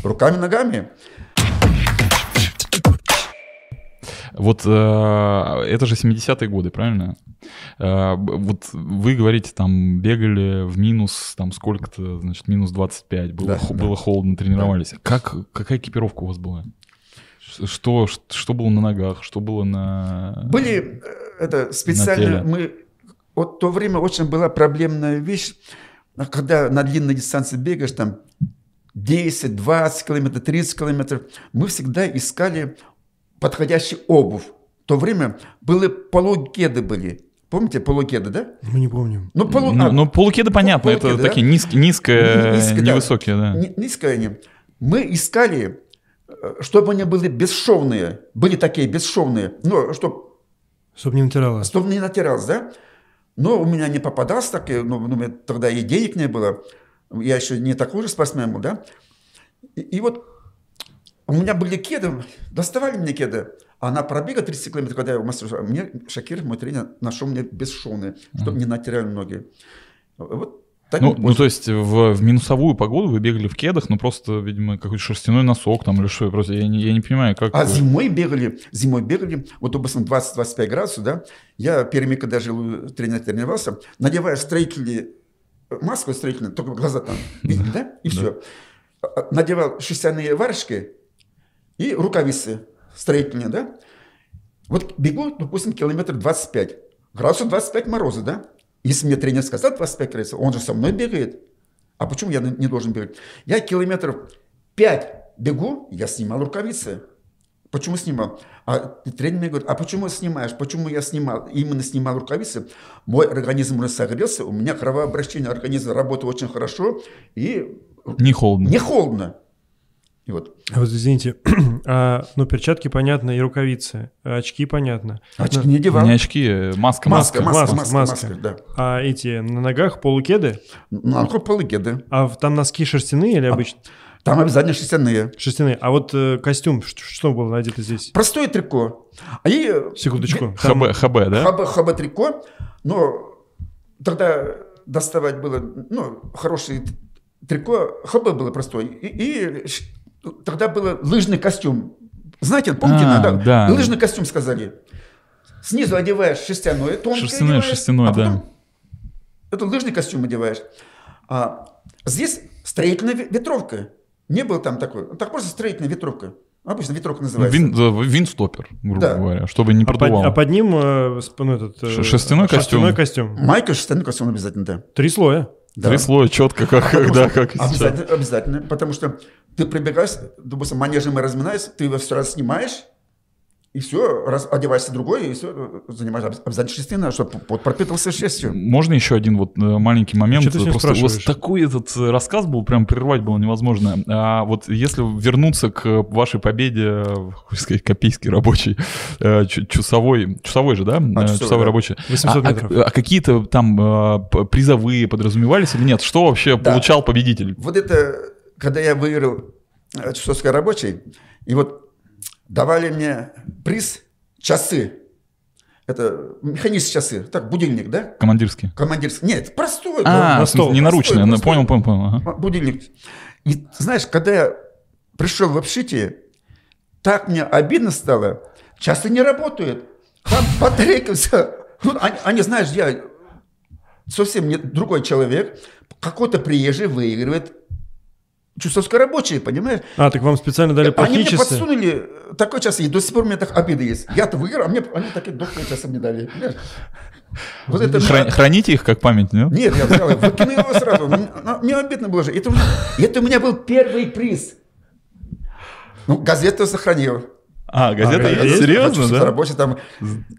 руками, ногами. Вот э, это же 70-е годы, правильно? Э, вот вы говорите, там бегали в минус, там сколько-то, значит, минус 25, было, Да, хо- да. было холодно, тренировались. Как, какая экипировка у вас была? Что, что было на ногах, что было на... Были, э, это специально, теле. мы, вот в то время очень была проблемная вещь, а когда на длинной дистанции бегаешь, там 10, 20 километров, 30 километров, мы всегда искали подходящую обувь. В то время были полукеды были. Помните полукеды, да? Мы не помним. Ну, полу... Ну, а, ну, полукеды, понятно, это полукеды, да? такие низ, низкие, Низко, да. невысокие, да. Ни- Низкие они. Мы искали, э, чтобы они были бесшовные. Были такие бесшовные. Ну, чтобы Чтобы не натирало. Чтобы не натирался, да? Но у меня не попадался так, ну, ну, тогда и денег не было. Я еще не такой же спортсмен был, да? И, и вот у меня были кеды, доставали мне кеды. А на пробега 30 километров, когда я в мастер, мне Шакиров, мой тренер, нашел мне бесшовные, чтобы не натирали ноги. Вот так Ну, ну, то есть в, в минусовую погоду вы бегали в кедах, ну просто, видимо, какой-то шерстяной носок там или что, просто я не, я не понимаю, как... А зимой бегали, зимой бегали, вот, допустим, 20-25 градусов, да, я в Перми, когда жил, у тренера тренировался, надевая строительные, маску строительную, только глаза там, видели, да, и все. Надевал шерстяные варежки и рукавицы строительные, да. Вот бегу, допустим, километр 25, градусов 25 мороза, да. Если мне тренер сказал 25 градусов, он же со мной бегает. А почему я не должен бегать? Я километров 5 бегу, я снимал рукавицы. Почему снимал? А тренер мне говорит, а почему снимаешь? Почему я снимал? Именно снимал рукавицы. Мой организм уже согрелся, у меня кровообращение организма работает очень хорошо, и Не холодно. не холодно. И вот. А Вот извините, а, ну перчатки понятно и рукавицы, а очки понятно. Очки Ну, не одевал. Не очки, э, маска, Маска, маска. маска, маска, маска, маска. маска, да. А эти на ногах полукеды? Ну, полыкеды. А в- там носки шерстяные или обычно? Там обязательно шерстяные. Шерстяные. А вот э, костюм, что было надето здесь? Простое трико. А и Секундочку. Там- ХБ, ХБ, да? Хаба, хаба трико, но тогда доставать было, ну, хорошее т- трико, хаба было простое. И, и тогда был лыжный костюм. Знаете, помните, А, да? да. Лыжный костюм сказали. Снизу одеваешь шерстяное, тонкое Шерстяное, одеваешь, шерстяное, а да. потом Это лыжный костюм одеваешь. А здесь строительная ве- ветровка. Не было там такой. Так просто строительная ветровка. Обычно ветровка Ну, называется. Вин, да, винстопер, грубо Да. говоря, чтобы не А под, продувало. а под ним э, ну, этот, э, шерстяной шерстяной костюм. костюм. Майка шерстяной костюм обязательно, да. Три слоя. Да. Три слоя четко, как, Потому да, что как и сейчас. обязательно, обязательно, потому что ты прибегаешь, допустим, манежем разминаешься, ты его все раз снимаешь, и все, раз, одеваешься другой, и все, занимаешь обяз- обязательно чтобы пот пропитывался шерстью. Можно еще один вот э, маленький момент? Чё ты Просто у вас такой этот э, рассказ был, прям прервать было невозможно. А вот если вернуться к вашей победе, э, хочется сказать, копейский рабочий, часовой, часовой же, да? Э, часовой, Часовой да. рабочий. 800 а, а- метров. а какие-то там призовые подразумевались или нет? Что вообще Да. получал победитель? Вот это, когда я выиграл часовской рабочий, и вот давали мне приз часы. Это механические часы, так, будильник, да? Командирский. Командирский. Нет, простой. А, не наручные, Простой, понял, понял, понял. ага. будильник. И знаешь, когда я пришел в общитие, так мне обидно стало. Часы не работают. Там батарейка вся. Ну, они, они, знаешь, я совсем не другой человек. Какой-то приезжий выигрывает часовской рабочий, понимаешь? А, так вам специально дали Они плохие мне часы? подсунули такой час, и до сих пор у меня так обида есть. Я-то выиграл, а мне, они такие дохлые часы мне дали. понимаешь? Вот это Хра- мне- Храните их как память, нет? Нет, я взял, и выкинул его сразу. Мне, ну, мне обидно было же. Это, у меня- это у меня был первый приз. Ну, газету сохранил. А, газета А, есть? есть? Серьезно, Хочу, да? Рабочий там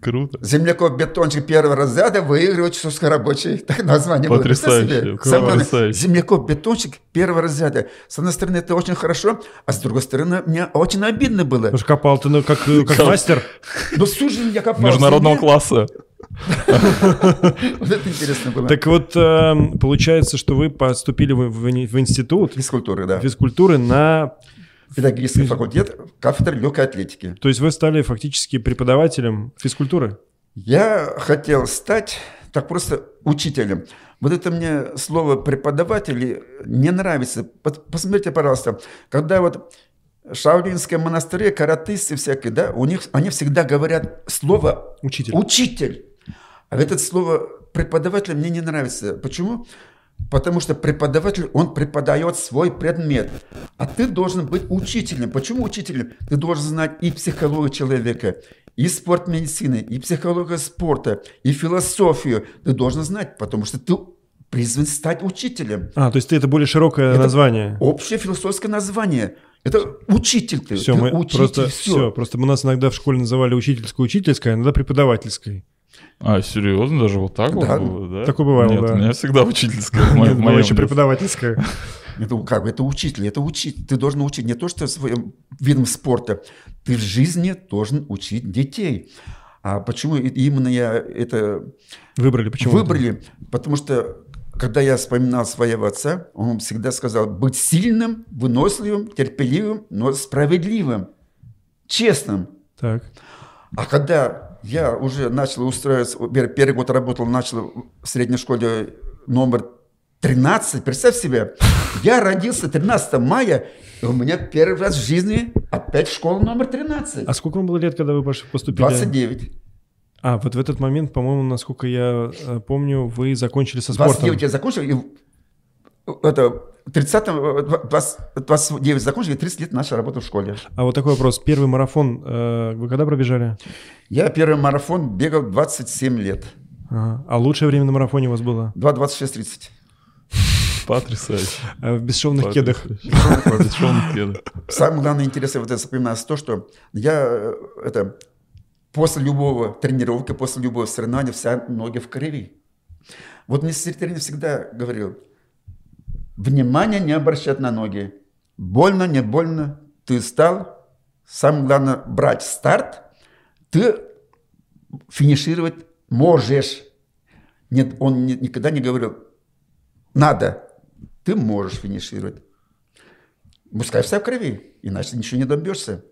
Круто. земляков бетончик первого разряда выигрывает рабочий. Так название было. Потрясающе, главное, потрясающе. Земляков бетончик первого разряда. С одной стороны, это очень хорошо, а с другой стороны, мне очень обидно было. Потому что копал ты ну, как, как мастер. Всю жизнь я копал. Международного класса. Вот это интересно было. Так вот, э, получается, что вы поступили в институт Физкультуры, да. физкультуры на... Педагогический факультет, кафедра легкой атлетики. То есть вы стали фактически преподавателем физкультуры? Я хотел стать так просто учителем. Вот это мне слово преподаватель не нравится. Пос- Посмотрите, пожалуйста, когда вот в Шаолинском монастыре каратисты всякие, да, у них они всегда говорят слово Учитель. учитель. А это слово преподаватель мне не нравится. Почему? Потому что преподаватель, он преподает свой предмет. А ты должен быть учителем. Почему учителем? Ты должен знать и психологию человека, и спорт медицины, и психологию спорта, и философию. Ты должен знать, потому что ты призван стать учителем. А, то есть это более широкое Это название. Общее философское название. Это учитель ты. Все, ты мы учитель, просто, всё. все, просто мы нас иногда в школе называли учительской, а иногда преподавательской. А, серьезно? Даже вот так Да. вот было, да? Такое бывало, Нет, да. у меня всегда учительская. Нет, была моем еще преподавательская. Это как? бы, Это учитель, это учитель. Ты должен учить не то, что своим видом спорта. Ты в жизни должен учить детей. А почему именно я это Выбрали, почему? выбрали? Потому что когда я вспоминал своего отца, он всегда сказал быть сильным, выносливым, терпеливым, но справедливым, честным. Так. А когда я уже начал устраиваться, пер- первый год работал, начал в средней школе номер 13, представь себе, я родился 13 мая, и у меня первый раз в жизни опять школа номер 13. А сколько вам было лет, когда вы поступили? 29. А, вот в этот момент, по-моему, насколько я э, помню, вы закончили со спортом. 29 я закончил, и это 30, э, 20 29 закончил, и 30 лет начал работать в школе. А вот такой вопрос. Первый марафон э, вы когда пробежали? Я первый марафон бегал 27 лет. Ага. А лучшее время на марафоне у вас было? 2.26.30. Потрясающе. Э, в бесшовных кедах. Потрясающе. Бесшовных кедах. Самое главное интересное вот это вспоминается то, что я э, это после любого тренировки, после любого соревнования вся ноги в крови. Вот мне тренер всегда говорил, внимание не обращать на ноги. Больно, не больно, ты стал. Самое главное брать старт, ты финишировать можешь. Нет, он ни- никогда не говорил, надо, ты можешь финишировать. Пускай вся в крови, иначе ничего не добьешься.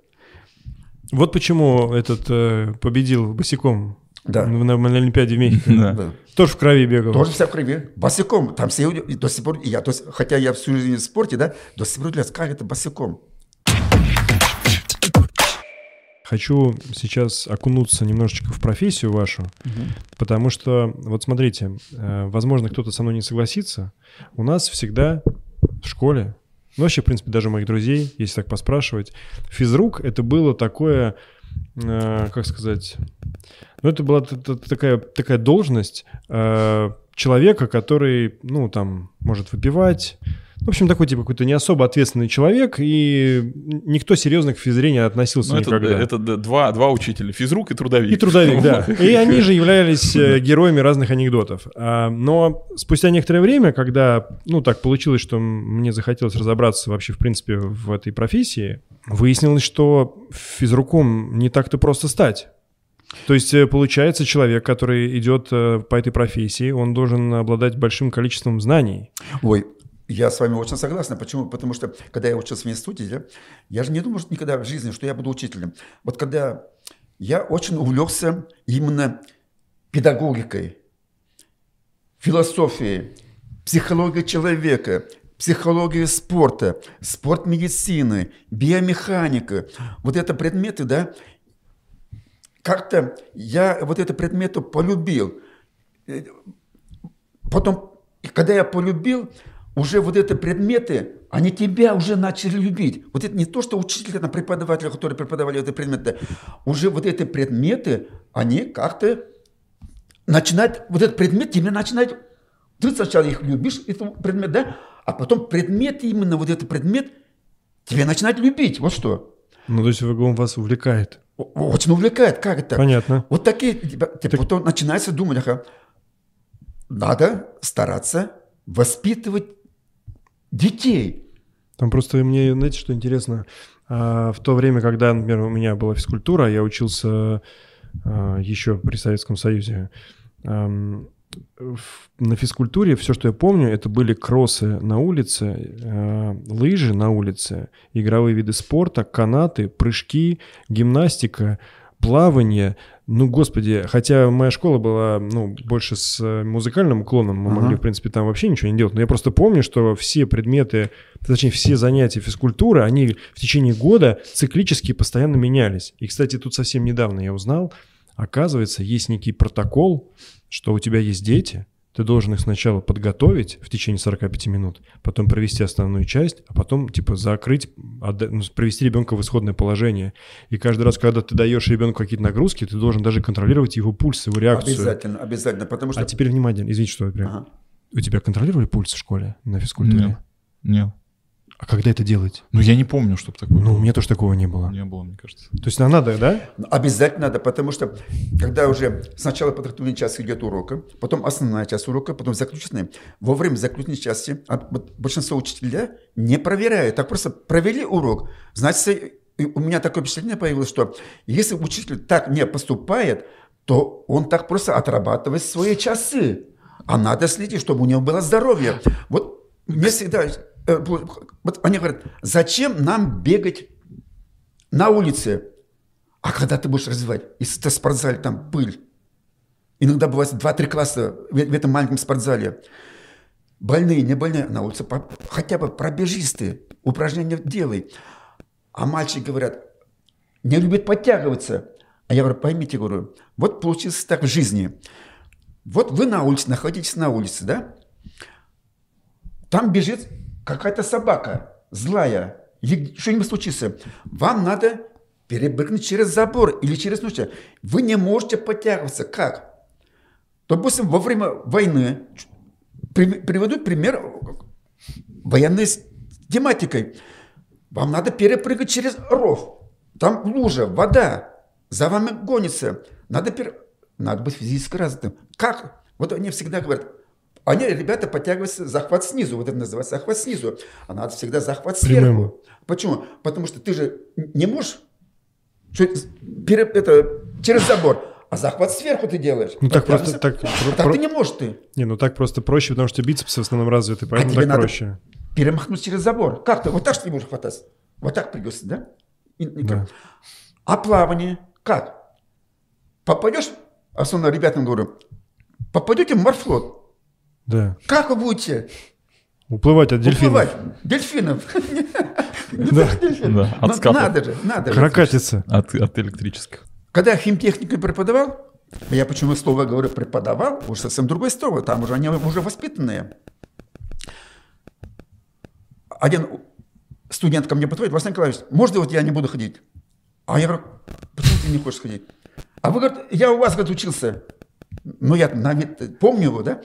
Вот почему этот э, победил босиком Да. на, на Олимпиаде в Мехико. Да. Да. Тоже в крови бегал. Тоже вся в крови. Босиком. Там все до сих пор, и я, то есть, хотя я всю жизнь в спорте, да, до сих пор удивляюсь, как это босиком. Хочу сейчас окунуться немножечко в профессию вашу, потому что, вот смотрите, э, возможно, кто-то со мной не согласится. У нас всегда в школе, ну вообще, в принципе, даже моих друзей, если так поспрашивать, физрук это было такое, э, как сказать, ну это была такая, такая должность э, человека, который, ну там, может выпивать, в общем, такой типа какой-то не особо ответственный человек, и никто серьезно к физзрению относился Ну, это, никогда. это д- два, два учителя, физрук и трудовик. И трудовик, да. И они же являлись э, героями разных анекдотов. А, Но спустя некоторое время, когда, ну, так получилось, что мне захотелось разобраться вообще, в принципе, в этой профессии, выяснилось, что физруком не так-то просто стать. То есть, э, получается, человек, который идет э, по этой профессии, он должен обладать большим количеством знаний. Ой, я с вами очень согласен. Почему? Потому что, когда я учился в институте, да, я же не думал что никогда в жизни, что я буду учителем. Вот когда я очень увлекся именно педагогикой, философией, психологией человека, психологией спорта, спорт медицины, биомеханика. Вот это предметы, да, как-то я вот это предметы полюбил. Э, Потом, когда я полюбил, уже вот эти предметы, они тебя уже начали любить. Вот это не то, что учитель, там, преподаватели, которые преподавали эти предметы, уже вот эти предметы, они как-то начинает, вот этот предмет тебе начинает, ты сначала их любишь, этот предмет, да, а потом предмет, именно вот этот предмет, тебе начинает любить, вот что. Ну, то есть он вас увлекает. Очень увлекает, как это? Понятно. Вот такие, тебя- ты Так- потом начинается думать, ага, надо стараться воспитывать детей. Там просто мне, знаете, что интересно? А, В то время, когда, например, у меня была физкультура, я учился а, еще при Советском Союзе. На физкультуре все, что я помню, это были кроссы на улице, а, лыжи на улице, игровые виды спорта, канаты, прыжки, гимнастика, плавание. Ну, господи, хотя моя школа была, ну, больше с э, музыкальным уклоном, мы Ага. могли, в принципе, там вообще ничего не делать. Но я просто помню, что все предметы, точнее, все занятия физкультуры, они в течение года циклически постоянно менялись. И, кстати, тут совсем недавно я узнал, оказывается, есть некий протокол, что у тебя есть дети, ты должен их сначала подготовить в течение 45 минут, потом провести основную часть, а потом, типа, закрыть, отда- ну, привести ребенка в исходное положение. И каждый раз, когда ты даешь ребенку какие-то нагрузки, ты должен даже контролировать его пульс, его реакцию. Обязательно, обязательно, потому что... А теперь внимание, извините, что я прям. Ага. У тебя контролировали пульс в школе на физкультуре? Нет. Нет. А когда это делать? Ну, я не помню, чтобы такое Ну, у было. меня тоже такого не было. Не было, мне кажется. То есть нам надо, да? Ну, Обязательно надо, потому что когда уже сначала подготовленный час идет урока, потом основная часть урока, потом заключительная, во время заключительной части а, большинство учителя не проверяют, так просто провели урок. Значит, у меня такое впечатление появилось, что если учитель так не поступает, то он так просто отрабатывает свои часы. А надо следить, чтобы у него было здоровье. Вот мне всегда... э, Вот они говорят, зачем нам бегать на улице? А когда ты будешь развивать, если ты в спортзале, там пыль, иногда бывает 2-3 класса в, этом маленьком спортзале, больные, не больные, на улице, хотя бы пробежись ты, упражнения делай. А мальчики говорят, не любят подтягиваться. А я говорю, поймите, говорю, вот получилось так в жизни. Вот вы на улице, находитесь на улице, да? Там бежит какая-то собака злая, что-нибудь случится. Вам надо перепрыгнуть через забор или через ночь. Вы не можете подтягиваться. Как? Допустим, во время войны, при- приведу пример военной тематикой. Вам надо перепрыгать через ров. Там лужа, вода. За вами гонится. Надо, пер... надо быть физически развитым. Как? Вот они всегда говорят, они, ребята, подтягиваются захват снизу. Вот это называется захват снизу. А надо всегда захват Прямым. сверху. Почему? Потому что ты же не можешь пере- это, через забор, а захват сверху ты делаешь. Ну так просто так. Так про- ты не можешь ты. Не, ну так просто проще, потому что бицепсы в основном развиты, поэтому тебе так надо- проще. перемахнуть через забор. Как ты? Вот так что не можешь хватать. Вот так придется, да? И- и как? Да. А плавание как? Попадешь, особенно ребятам говорю, попадете в морфлот, Да. как вы будете Уплывать от дельфинов. уплывать? Дельфинов. Да. Дельфинов. Да, от скатов. Надо же, надо же. Каракатица. От, от электрических. Когда я химтехнику преподавал, я почему слово говорю преподавал, уже совсем другое слово, там уже они уже воспитанные. Один студент ко мне подходит, Василий Николаевич, можно вот я не буду ходить? А я говорю, почему ты не хочешь ходить? А вы, говорит, я у вас, говорит, учился. Ну, я на вид помню его, да?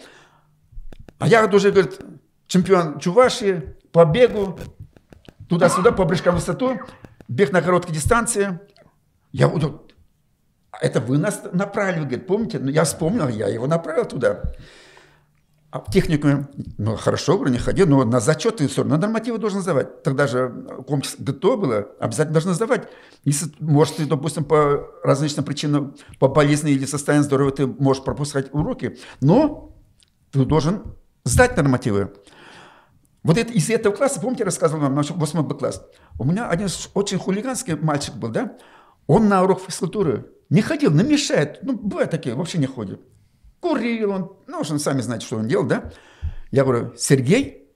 А я вот уже, говорит, чемпион Чувашии по бегу, туда-сюда, по прыжкам в высоту, бег на короткой дистанции. Я вот, «А это вы нас направили, говорит, помните? Ну, я вспомнил, я его направил туда. А в ну, хорошо, говорю, не ходи, но на зачеты, все равно нормативы должен сдавать. Тогда же комплекс ГТО было, обязательно должен сдавать. Если, может, ты, допустим, по различным причинам, по болезни или состоянию здоровья, ты можешь пропускать уроки, но ты должен сдать нормативы. Вот это, из этого класса, помните, я рассказывал вам, наш 8 Б класс, у меня один очень хулиганский мальчик был, да, он на урок физкультуры не ходил, не мешает, ну, бывают такие, вообще не ходит. Курил он, ну, вы сами знаете, что он делал, да. Я говорю, Сергей,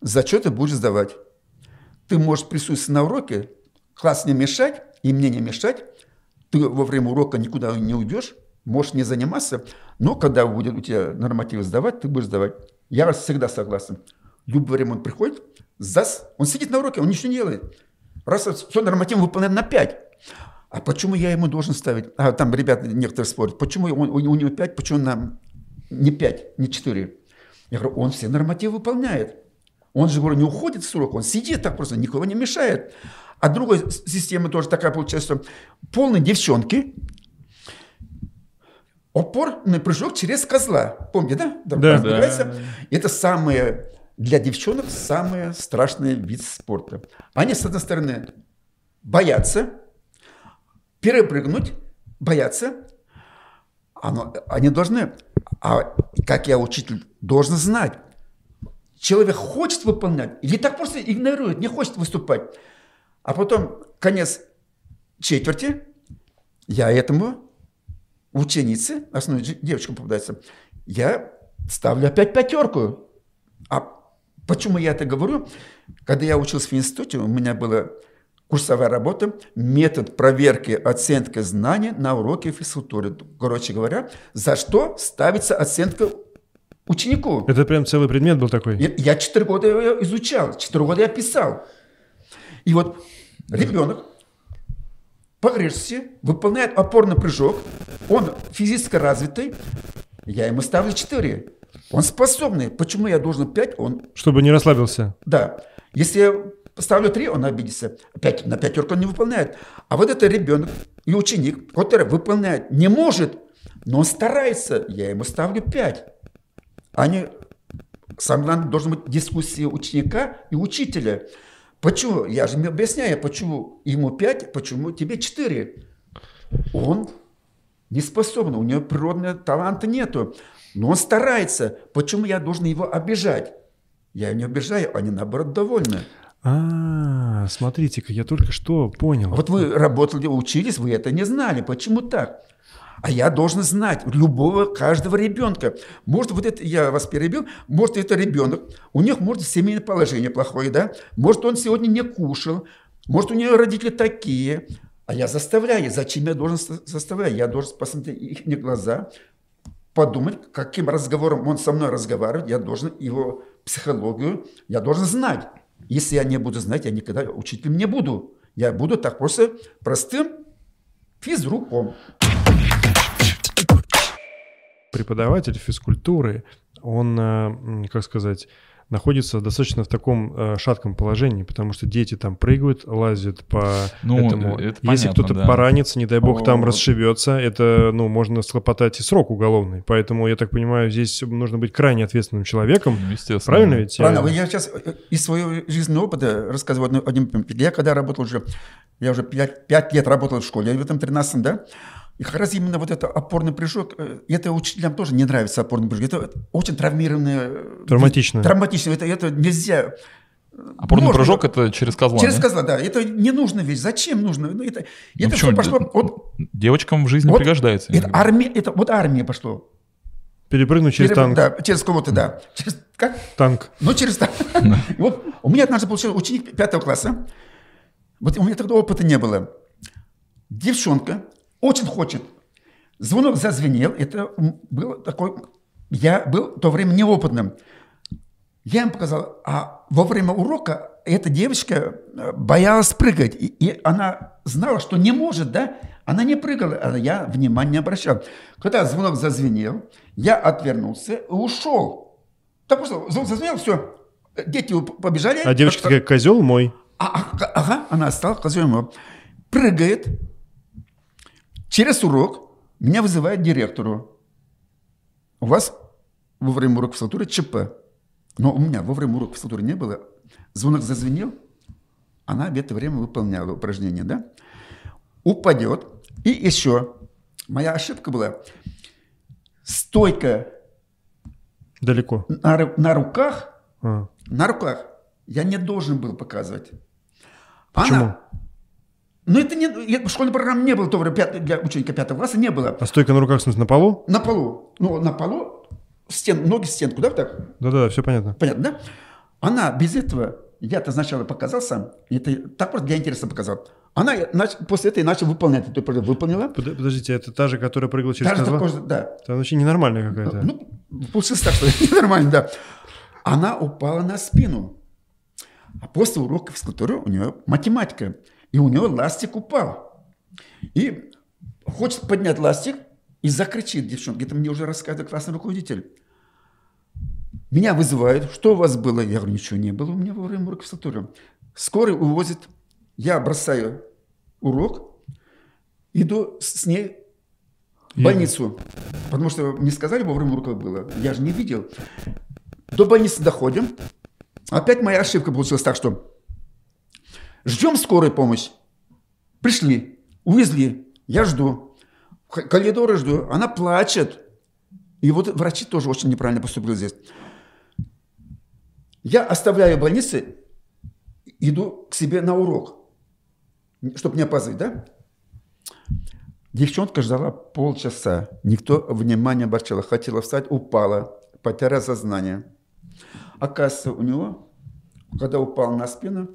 зачеты будешь сдавать. Ты можешь присутствовать на уроке, класс не мешать, и мне не мешать, ты во время урока никуда не уйдешь, можешь не заниматься, но когда будет у тебя нормативы сдавать, ты будешь сдавать. Я всегда согласен. Любое время он приходит, зас, он сидит на уроке, он ничего не делает. Раз все нормативы выполняет на 5. А почему я ему должен ставить? А там ребята некоторые спорят. Почему он, у, у него 5, почему нам не 5, не 4? Я говорю, он все нормативы выполняет. Он же, говорю, не уходит в срок, он сидит так просто, никого не мешает. А другая система тоже такая получается, что полные девчонки, опорный прыжок через козла. Помните, да? Да. Разбегается. Это самое, для девчонок, самый страшный вид спорта. Они, с одной стороны, боятся, перепрыгнуть, боятся, оно, они должны, а как я учитель, должен знать, человек хочет выполнять или так просто игнорирует, не хочет выступать. А потом конец четверти, я этому ученице, основной девочка попадается, я ставлю опять пятерку. А почему я это говорю? Когда я учился в институте, у меня была курсовая работа, метод проверки оценки знаний на уроке физкультуры. Короче говоря, за что ставится оценка ученику. Это прям целый предмет был такой? Я, я 4 года изучал, 4 года я писал. И вот ребенок по выполняет опорный прыжок, он физически развитый, я ему ставлю 4. Он способный. Почему я должен 5? Он... Чтобы не расслабился. Да. Если я ставлю 3, он обидится. Опять на пятерку он не выполняет. А вот это ребенок и ученик, который выполняет, не может, но он старается, я ему ставлю 5. Они, самое главное, должна быть дискуссия ученика и учителя. Почему? Я же объясняю, почему ему 5, почему тебе 4. Он не способен, у него природного таланта нету. Но он старается. Почему я должен его обижать? Я его не обижаю, они наоборот довольны. А, смотрите-ка, я только что понял. Вот вы работали, учились, вы это не знали. Почему так? А я должен знать любого, каждого ребенка. Может, вот это, я вас перебил, может, это ребенок, у них может семейное положение плохое, да? Может, он сегодня не кушал, может, у него родители такие. А я заставляю. Зачем я должен заставлять? Я должен посмотреть их не глаза, подумать, каким разговором он со мной разговаривает. Я должен его психологию, я должен знать. Если я не буду знать, я никогда учителем не буду. Я буду так просто простым физруком преподаватель физкультуры, он, э, как сказать, находится достаточно в таком э, шатком положении, потому что дети там прыгают, лазят по ну, этому. Это Если кто-то да. поранится, не дай бог, там О. расшибется, это, ну, можно схлопотать и срок уголовный. Поэтому, я так понимаю, здесь нужно быть крайне ответственным человеком. Ну, Естественно. Правильно ведь? Правильно. Я- Я сейчас из своего жизненного опыта рассказываю одну- один пример. Я когда работал уже, я уже 5, лет работал в школе, я в этом 13 да, и как раз именно вот это опорный прыжок, э, это учителям тоже не нравится опорный прыжок. Это очень травмированное... э, Травматично. Травматично. Это, это нельзя... Опорный Можно- прыжок это через козла. Через да? козла, да. Это не нужно ведь. Зачем нужно? Ну, это Ну, это почему? все пошло... от- Девочкам в жизни вот пригождается. это иногда. армия, это вот армия пошло. Перепрыгнуть через Через- танк. Да, через кого-то, да. Через, как? Танк. Ну, через так. И Вот у меня однажды получился ученик пятого класса. Вот у меня тогда опыта не было. Девчонка очень хочет. Звонок зазвенел. Это был такой... Я был в то время неопытным. Я им показал, а во время урока эта девочка э, боялась прыгать. И, и она знала, что не может, да? Она не прыгала, а я внимания не обращал. Когда звонок зазвенел, я отвернулся и ушел. Так что звонок зазвенел, все. Дети побежали. А девочка такая, козел мой. А- а- ага, она стала козлом. Прыгает. Через урок меня вызывает директору. У вас во время урока физкультуры ЧП. Но у меня во время урока физкультуры не было. Звонок зазвенел. Она в это время выполняла упражнение, да? Упадет. И еще. Моя ошибка была. Стойка Далеко. на, на руках А. на руках я не должен был показывать. Почему? Она, ну это не, я- школьной программы не было, в то время пят- для ученика пятого класса не было. А стойка на руках, в смысле, на полу? На полу, ну на полу, стен, ноги стенку, да, вот так, Да-да, все понятно. понятно, да? Она без этого, я-то сначала показал сам, это так просто для интереса показал. Она нач- после этого и начала выполнять, эту упражнение. выполнила. Под- Подождите, это та же, которая прыгала через такой же, да. Это вообще ненормальная какая-то. Ну, получилось так, что нормально, да. Она упала на спину. А после урока физкультуры у нее математика. И у нее ластик упал. И хочет поднять ластик и закричит девчонка. Это мне уже рассказывает классный руководитель. Меня вызывают. Что у вас было? Я говорю, ничего не было у меня во время урока физкультуры. Скорый увозит. Я бросаю урок, иду с ней в больницу. Потому что мне сказали, во время урока было. Я же не видел. До больницы доходим. Опять моя ошибка получилась так, что ждем скорую помощь. Пришли, увезли. Я жду. В коридоре жду. Она плачет. И вот врачи тоже очень неправильно поступили здесь. Я оставляю больницы, иду к себе на урок, чтобы не опаздывать, да? Девчонка ждала полчаса. Никто внимания не обращал. Хотела встать, упала, потеряла сознание. Оказывается, у него, когда упал на спину,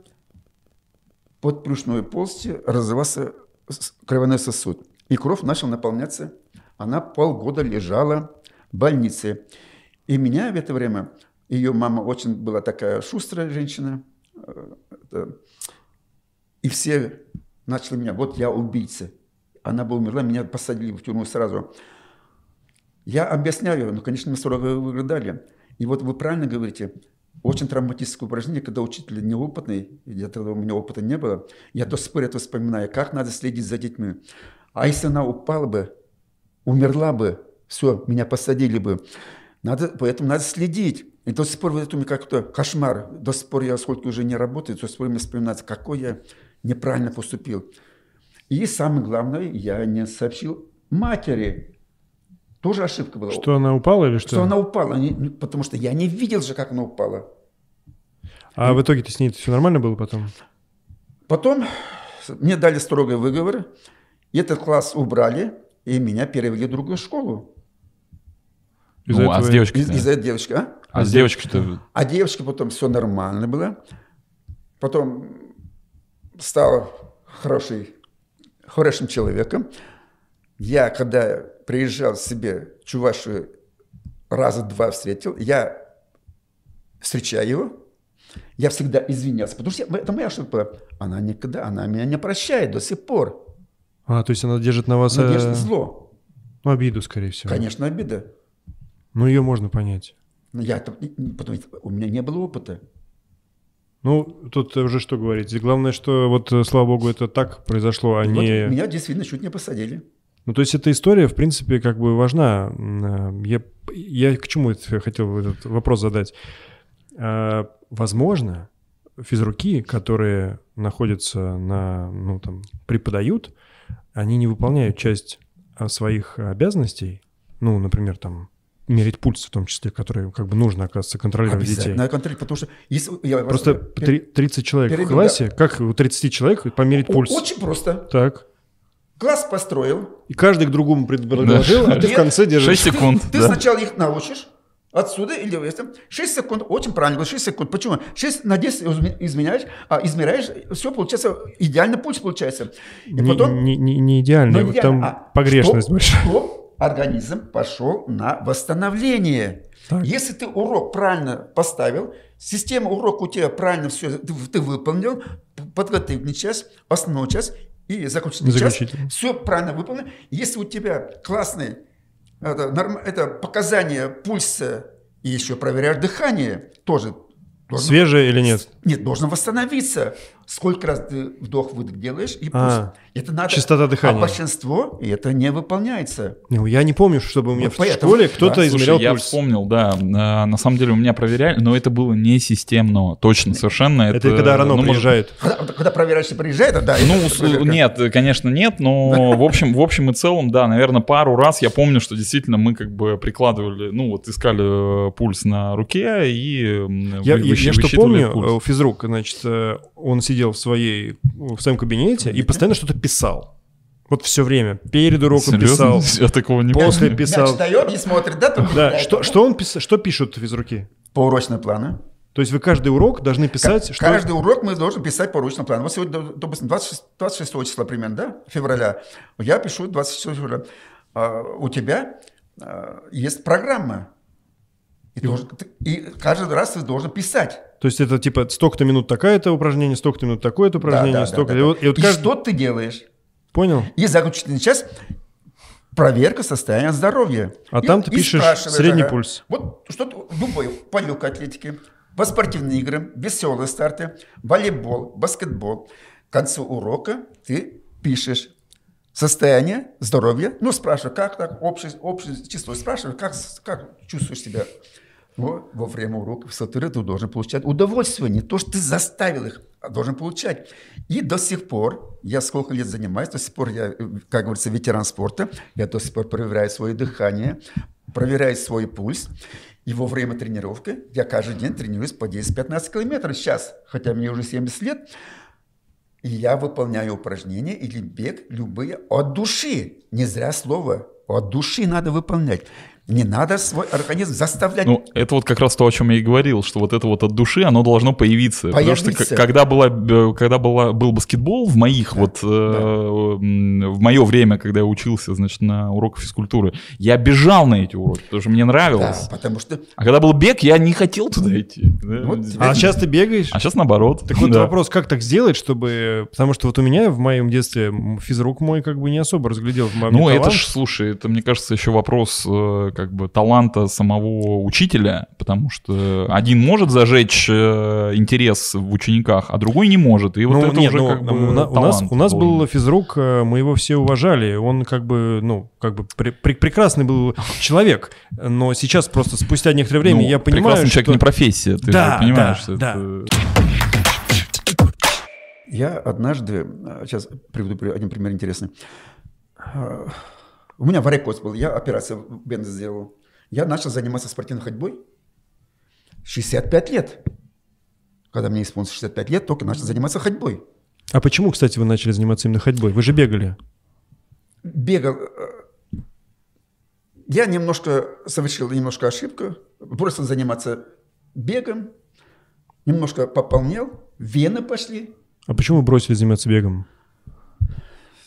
под брюшной полостью разрывался кровяной сосуд. И кровь начала наполняться. Она полгода лежала в больнице. И меня в это время, ее мама очень была такая шустрая женщина, э, и все начали меня, вот я убийца. Она бы умерла, меня посадили в тюрьму сразу. Я объясняю, ну, конечно, мы строго выглядали. И вот вы правильно говорите, очень травматическое упражнение, когда учитель неопытный, я тогда у меня опыта не было, я до сих пор это вспоминаю, как надо следить за детьми. А если она упала бы, умерла бы, все, меня посадили бы. Надо, поэтому надо следить. И до сих пор вот это у меня как-то кошмар. До сих пор я, сколько уже не работаю, до сих пор мне вспоминается, какой я неправильно поступил. И самое главное, я не сообщил матери. Тоже ошибка была. Что она упала или что? Что она упала, не- потому что я не видел же, как она упала. А в итоге-то с ней все нормально было потом? Потом мне дали строгий выговор, этот класс убрали, и меня перевели в другую школу. Из-за Ну, а с этого- девочкой Из- Из-за девочки, а? А с девочкой-то... А девочка потом все нормально было. Потом стал хороший, хорошим человеком. Я, когда приезжал себе в Чувашию, раза два встретил, я встречаю его, я всегда извинялся, потому что это моя ошибка. Она никогда, она меня не прощает до сих пор. А, то есть она держит на вас э, Надежда зло. ну, обиду, скорее всего. Конечно, обида. Ну, ее можно понять. Но я, потому у меня не было опыта. Ну, тут уже что говорить. Главное, что вот, э, слава богу, это так произошло, а вот не... меня действительно чуть не посадили. Ну, то есть эта история, в принципе, как бы важна. Э, Я, я к чему это хотел этот вопрос задать? А, Возможно, физруки, которые находятся на, ну, там, преподают, они не выполняют часть а, своих обязанностей, ну, например, там, мерить пульс в том числе, который как бы нужно, оказывается, контролировать детей. Надо контролировать, потому что если я Просто три- 30 человек в перейду, классе, как у 30 человек померить О- пульс? Очень просто. Так. Класс построил. И каждый к другому предложил, а ты в конце держишь. 6 секунд, Ты да? сначала их научишь, отсюда или если 6 секунд, очень правильно, 6 секунд. Почему? 6 на 10 изме- изменяешь, а измеряешь, все получается, идеально пульс получается. И Не, потом... не- не- не идеально, Ну, идеально. там А, погрешность что- большая. что организм пошел на восстановление. Так. Если ты урок правильно поставил, система урока у тебя правильно все ты, ты выполнил, подготовительный час, основной час и закончительный час, Заключительный. все правильно выполнено. Если у тебя классные это, норм- это показания пульса и еще проверяешь дыхание, тоже должен- Свежее или нет? нет, должен восстановиться. Сколько раз ты вдох-выдох делаешь, и пульс. А, это надо. частота дыхания. А большинство и это не выполняется. Ну, я не помню, чтобы у меня Вот в поэтому- школе кто-то да. измерял Слушай, я пульс. вспомнил, да. А, На самом деле у меня проверяли, но это было не системно, точно, совершенно. Это когда Рано ну, может, приезжает. Когда, когда проверяющий приезжает, да. Ну, это нет, конечно, нет, но в общем, в общем и целом, да, наверное, пару раз я помню, что действительно мы как бы прикладывали, ну, вот искали э, пульс на руке и Я, вы- я- я что помню, пульс. э, физрук, значит, э, он сидел в своей, в своем кабинете и постоянно что-то писал. Вот все время. Перед уроком писал, Серьезно? Я такого не после помню. писал. Мяч дает, не смотрит, да? там Да, что, что он пис... что пишут физруки? По-урочному плану. То есть вы каждый урок должны писать, что... Каждый урок мы должны писать по урочному плану. Вот сегодня, допустим, 26, 26 числа примерно, да, февраля. Я пишу 26 февраля. А, у тебя а, есть программа. И, должен- ты- и каждый раз ты должен писать. То есть это типа столько-то минут такое-то упражнение, столько-то минут такое-то упражнение, Да, да, столько... да, И да. вот, и вот И каждый- что ты делаешь? Понял. И заключительный час проверка состояния здоровья. А И- там ты и пишешь средний ага, пульс. Вот что-то любой, по легкой атлетике, по спортивным играм, веселые старты, волейбол, баскетбол. К концу урока ты пишешь состояние здоровья. Ну, спрашиваю, как так, общее, общее число. Спрашиваю, как, как чувствуешь себя. Во, во время урока физкультуры ты должен получать удовольствие, не то, что ты заставил их, а должен получать. И до сих пор, я сколько лет занимаюсь, до сих пор я, как говорится, ветеран спорта, я до сих пор проверяю свое дыхание, проверяю свой пульс. И во время тренировки я каждый день тренируюсь по 10-15 километров сейчас, хотя мне уже 70 лет. И я выполняю упражнения или бег любые от души. Не зря слово. От души надо выполнять. Не надо свой организм заставлять. Ну, это вот как раз то, о чем я и говорил, что вот это вот от души, оно должно появиться. Потому что Появиться. когда, была, э, когда была, был баскетбол в моих вот, э, м, в мое время, когда я учился, значит, на уроках физкультуры, я бежал на эти уроки, потому что мне да, нравилось. потому что А когда был бег, я не хотел туда идти. да. Вот А сейчас ты бегаешь? А сейчас наоборот. Так вот Да. вопрос, как так сделать, чтобы... Потому что вот у меня в моем детстве физрук мой как бы не особо разглядел в Ну, это талант. ж, слушай, это, мне кажется, еще вопрос э, как бы таланта самого учителя, потому что один может зажечь э, интерес в учениках, а другой не может. И вот Ну, это нет, уже ну, как бы у, на- у нас, у нас должен был физрук, э, мы его все уважали. Он как бы, ну, как бы пре- пре- прекрасный был человек. Но сейчас просто спустя некоторое время Ну, я понимаю, прекрасный что... человек не профессия, ты Да, же понимаешь, да, что да. это- Я однажды, сейчас приведу при- один пример интересный. У меня варикоз был, я операцию в бенз сделал. Я начал заниматься спортивной ходьбой 65 лет. Когда мне исполнилось 65 лет, только начал заниматься ходьбой. А почему, кстати, вы начали заниматься именно ходьбой? Вы же бегали. Бегал. э, Я немножко совершил немножко ошибку, бросил заниматься бегом, немножко пополнел, вены пошли, А почему бросили заниматься бегом?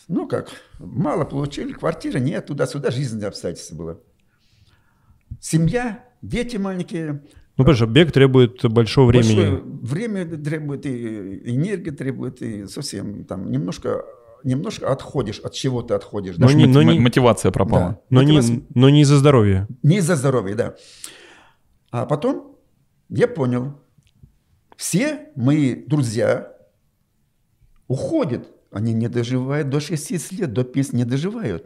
Ну как, мало получили, квартиры нет, туда-сюда, жизненные обстоятельства было. Семья, дети маленькие. Ну, потому что бег требует большого времени. Большое время требует, и энергия требует, и совсем там немножко, немножко отходишь, от чего ты отходишь. Но да? не- но не- Мотивация пропала. Да. Но не, Мотивация- но не из-за здоровья. Не из-за здоровья, да. А потом я понял, все мои друзья уходят, они не доживают до 60 лет, до 50 не доживают.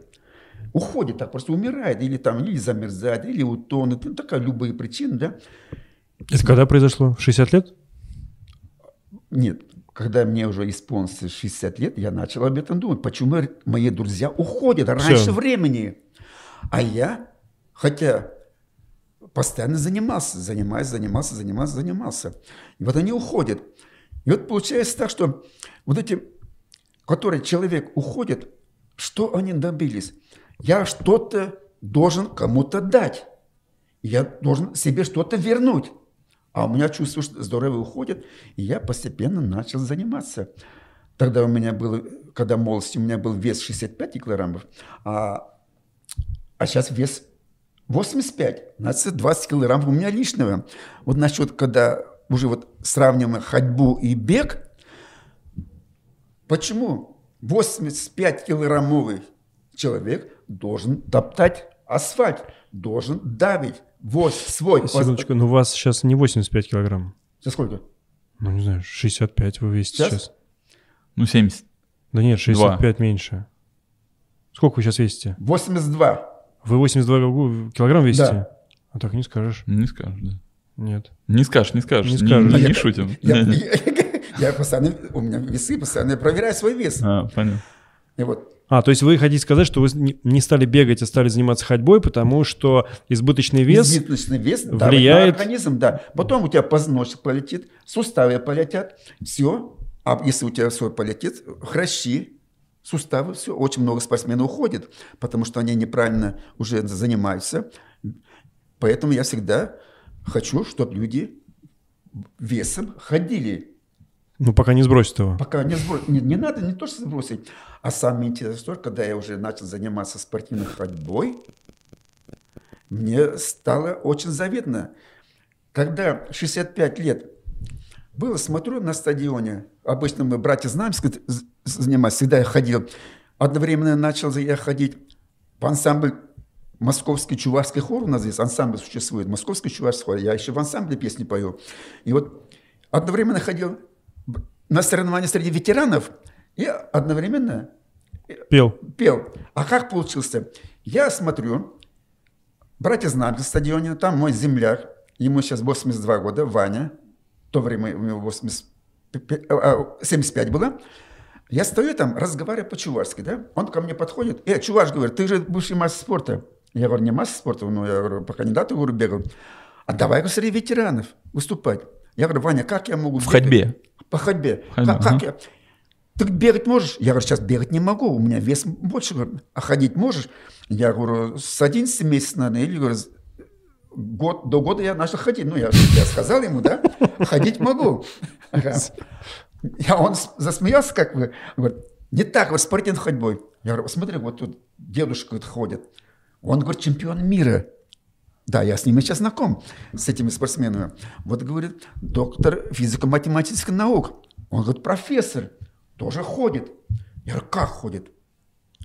Уходят, так просто умирают, или там, или замерзают, или утонут, ну, такая любые причины, да. Это когда произошло? В 60 лет? Нет, когда мне уже исполнилось 60 лет, я начал об этом думать. Почему мои друзья уходят раньше Всё. времени? А я, хотя постоянно занимался, занимаюсь, занимался, занимался, занимался. И вот они уходят. И вот получается так, что вот эти, которые человек уходит, что они добились? Я что-то должен кому-то дать. Я должен себе что-то вернуть. А у меня чувство, что здоровье уходит, и я постепенно начал заниматься. Тогда у меня было, когда в молодости у меня был вес 65 килограммов, а, а сейчас вес 85, значит 20 килограммов у меня лишнего. Вот насчет, когда уже вот сравниваем ходьбу и бег, почему 85-килограммовый человек должен топтать асфальт, должен давить воз свой. Секундочку, ну у вас сейчас не 85 килограмм. За сколько? Ну, не знаю, 65 вы весите Сейчас? сейчас. Ну, 70. Да нет, 65 меньше. Сколько вы сейчас весите? 82. Вы 82 гу- килограмм весите? Да. А так не скажешь. Не скажешь, да. Нет. Не скажешь, не скажешь. Не Не, скажешь. не- Я- не шутим. Я, Не-не. я- я постоянно, у меня весы постоянно, я проверяю свой вес. А, понятно. И вот, А, то есть вы хотите сказать, что вы не стали бегать, а стали заниматься ходьбой, потому что избыточный вес... избыточный вес влияет- на организм, да. Потом у тебя позвоночник полетит, суставы полетят, все. А если у тебя все полетит, хрящи, суставы, все. Очень много спортсменов уходит, потому что они неправильно уже занимаются. Поэтому я всегда хочу, чтобы люди весом ходили. Ну, пока не сбросит его. Пока не сбросить. Не, не надо не то, что сбросить. А самое интересное, когда я уже начал заниматься спортивной ходьбой, мне стало очень заветно. Когда 65 лет было, смотрю на стадионе, обычно мы братья знаем, занимались, всегда я ходил, Одновременно начал я ходить в ансамбль Московский чувашский хор у нас здесь, ансамбль существует, Московский чувашский хор, я еще в ансамбле песни пою. И вот одновременно ходил на соревнования среди ветеранов и одновременно Пел. пел. А как получился? Я смотрю, братья знают на стадионе, там мой земляк, ему сейчас 82 года, Ваня, в то время у него 80, а, 75 было. Я стою там, разговариваю по-чувашски, да? Он ко мне подходит, э, чуваш, говорит, ты же бывший мастер спорта. Я говорю, не мастер спорта, ну, я говорю, по кандидату говорю, бегал. А давай говорю, среди ветеранов выступать. Я говорю, Ваня, как я могу... В бегать?» ходьбе. По ходьбе. Ходьба, Как, ага. я? Ты бегать можешь? Я говорю, сейчас бегать не могу, у меня вес больше. Говорю, а ходить можешь? Я говорю, с 11 месяцев, наверное, или говорю, год, до года я начал ходить. Ну, я, я сказал ему, да, ходить могу. Ага. Я, он засмеялся, как бы, говорит, не так, вот спортивной ходьбой. Я говорю, смотри, вот тут дедушка вот ходит. Он, говорит, чемпион мира. Да, я с ними сейчас знаком, с этими спортсменами. Вот, говорит, доктор физико-математических наук. Он, говорит, профессор, тоже ходит. Я говорю, как ходит?